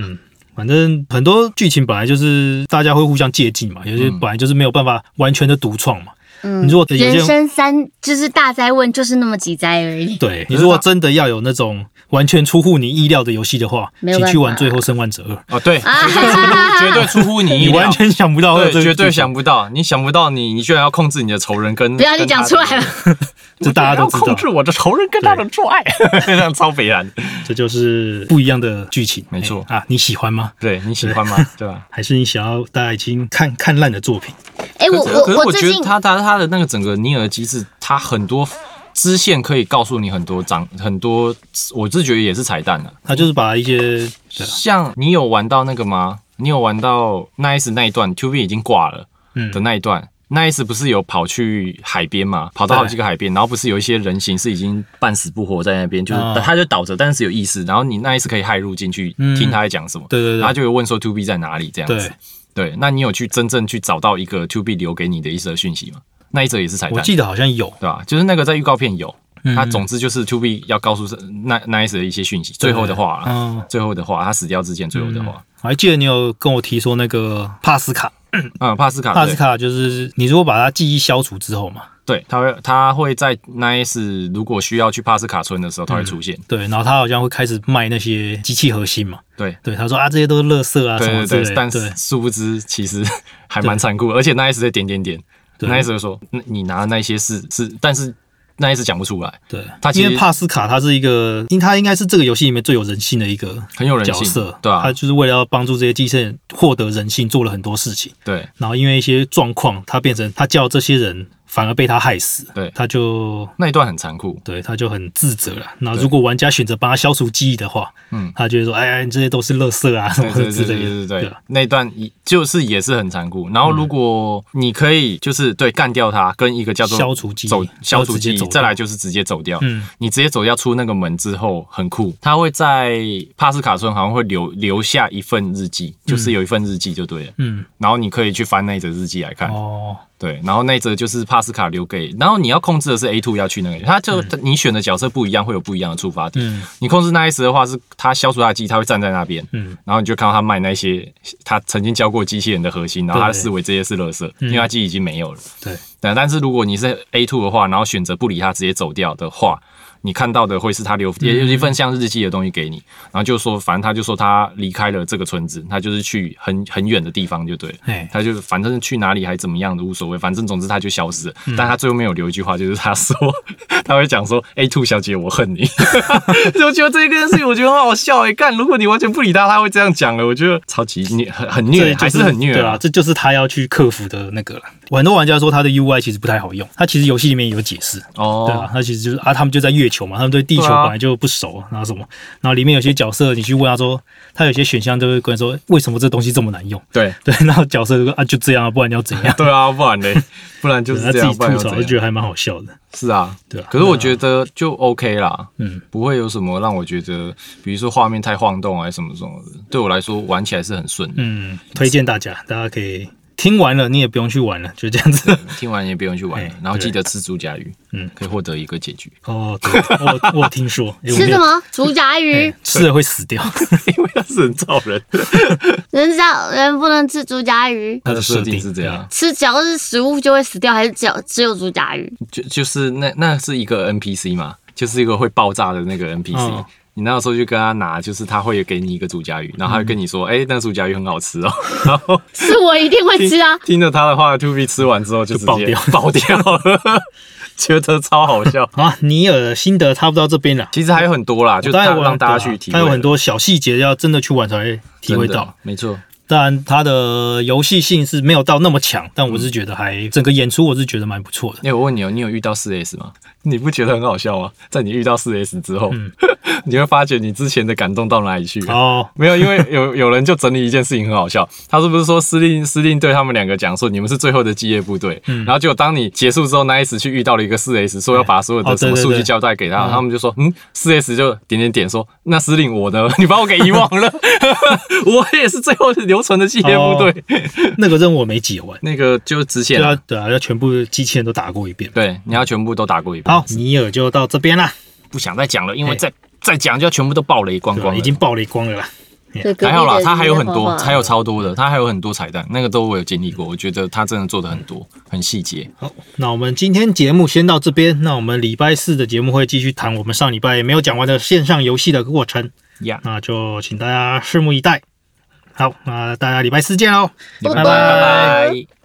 反正很多剧情本来就是大家会互相借鉴嘛，有些本来就是没有办法完全的独创嘛。嗯你如果有些人生三就是大灾问，就是那么几灾而已。对你如果真的要有那种完全出乎你意料的游戏的话，没有请去玩《最后生还者二》，哦，对，绝对出乎绝对出乎你意你料，完全想不到对，绝对想不到，你想不到你你居然要控制你的仇人跟不要你讲出来了，这大家都知道控制我的仇人跟他的做爱，这样超北然。这就是不一样的剧情。没错哎啊，你喜欢吗？对你喜欢吗？对吧？还是你想要大家已经看看烂的作品？哎，我我我最近觉得他他他的那个整个尼尔机制，它很多支线可以告诉你很多长很多，我是觉得也是彩蛋的。它就是把一些像你有玩到那个吗？你有玩到 Nice 那一段，To B 已经挂了嗯的那一段。Nice 不是有跑去海边嘛？跑到好几个海边，然后不是有一些人形是已经半死不活在那边，就是哦他就倒着，但是有意识。然后你 Nice 可以骇入进去嗯听他在讲什么，对对对然后就有问说 To B 在哪里这样子对。对，那你有去真正去找到一个 To B 留给你的一些讯息吗？那一则也是彩蛋，我记得好像有，对吧？就是那个在预告片有，嗯他总之就是 To B 要告诉那 Nice 的一些讯息，最后的话啦，嗯，最后的话，他死掉之前最后的话，我还记得你有跟我提说那个帕斯卡，嗯，帕斯卡，帕斯卡就是你如果把它记忆消除之后嘛，对，他会他会在 Nice 如果需要去帕斯卡村的时候，他会出现，对，然后他好像会开始卖那些机器核心嘛，对。对，他说啊这些都是垃圾啊什么之类的，但是殊不知其实还蛮残酷的，而且 Nice 在点点点对，Nice 就说那你拿的那些是是，但是 Nice 讲不出来，对，他其实因为帕斯卡他是一个，因为他应该是这个游戏里面最有人性的一个很有人性角色，对啊他就是为了要帮助这些机器人获得人性，做了很多事情，对。然后因为一些状况，他变成他叫这些人反而被他害死，对。他就那一段很残酷，对他就很自责了。那如果玩家选择帮他消除记忆的话，嗯，他就会说，哎呀，你这些都是垃圾啊什么对对对之类的，对对对。对啊，那一段一就是也是很残酷。然后如果你可以就是对干掉他，跟一个叫做消除记忆走消除记忆，再来就是直接走掉。嗯，你直接走掉出那个门之后很酷，他会在帕斯卡村好像会留留下一份日记，就是有一份日记就对了。嗯，然后你可以去翻那一则日记来看，哦，对，然后那一则就是帕斯卡留给，然后你要控制的是 A two 要去那个，他就、你选的角色不一样，会有不一样的出发点。嗯。你控制那一时的话，是他消除他的记忆，他会站在那边，嗯，然后你就看到他卖那些他曾经教过机器人的核心，然后他对。视为这些是垃圾，嗯。因为他记忆已经没有了。对。但，但是如果你是 A two 的话，然后选择不理他，直接走掉的话，你看到的会是他留也有一份像日记的东西给你，然后就说，反正他就说他离开了这个村子，他就是去很很远的地方就对了。哎，他就反正去哪里还怎么样的无所谓，反正总之他就消失了。但他最后面有留一句话，就是他说 他会讲说 A two 小姐我恨你，就觉得这件事情我觉得很好笑哎、干如果你完全不理他，他会这样讲了，我觉得超级虐，很很虐，就还是很虐对啊，这就是他要去克服的那个了。很多玩家说他的 UI 其实不太好用，他其实游戏里面有解释，哦，对啊，他其实就是啊，他们就在月球嘛，他们对地球本来就不熟，然后什么，然后里面有些角色你去问他说，他有些选项就会跟你说为什么这东西这么难用，对 对，然后角色就说啊就这样啊，不然你要怎样？对啊，不然嘞，不然就是这样，他自己吐槽就觉得还蛮好笑的，是啊，对啊。可是我觉得就 OK 啦，嗯，不会有什么让我觉得，比如说画面太晃动啊，还是什么什么的，对我来说玩起来是很顺的。嗯，推荐大家，大家可以听完了，你也不用去玩了，就这样子。听完也不用去玩了哎，然后记得吃竹甲鱼，嗯嗯，可以获得一个结局，哦，对，我我有听说，吃什么？竹夹鱼哎？吃了会死掉，因为它是人造人，人造人不能吃竹夹鱼，它的设定是这样，吃只要是食物就会死掉，还是只有只有竹夹鱼？就就是那那是一个 NPC 嘛，就是一个会爆炸的那个 NPC 哦。你那时候就跟他拿，就是他会给你一个竹甲鱼，然后他会跟你说，哎、那竹甲鱼很好吃哦。然后是我一定会吃啊！听着他的话，To B 吃完之后就直接就爆掉爆掉了，觉得超好笑。好 啊，尼尔的心得差不多到这边了。其实还有很多啦，就让大家去体会。还有很多小细节要真的去玩才会体会到。，没错。当然，它的游戏性是没有到那么强，但我是觉得还整个演出我是觉得蛮不错的。哎、我问你哦，你有遇到四 S 吗？你不觉得很好笑吗？在你遇到四 S 之后，嗯 你会发觉你之前的感动到哪里去了？哦，没有，因为有有人就整理一件事情很好笑，他是不是说司令司令对他们两个讲说你们是最后的基业部队，嗯然后结果当你结束之后，那一次去遇到了一个四 S，说要把所有哦的什么数据交代给他，嗯他们就说嗯，四 S 就点点点说那司令我呢？你把我给遗忘了，我也是最后留存的基业部队，那个任务我没解完，那个就支线了，对啊，对啊，要全部机器人都打过一遍。对，你要全部都打过一遍。好，尼尔就到这边啦，不想再讲了，因为再再讲就要全部都爆雷光？光了。已经爆雷光了啦。还好啦，的它还有很多还有超多的，他还有很多彩蛋，那个都我有经历过，我觉得他真的做的很多，很细节。好，那我们今天节目先到这边。那我们礼拜四的节目会继续谈我们上礼拜没有讲完的线上游戏的过程，呀，那就请大家拭目以待。好，那大家礼拜四见喽，拜拜拜。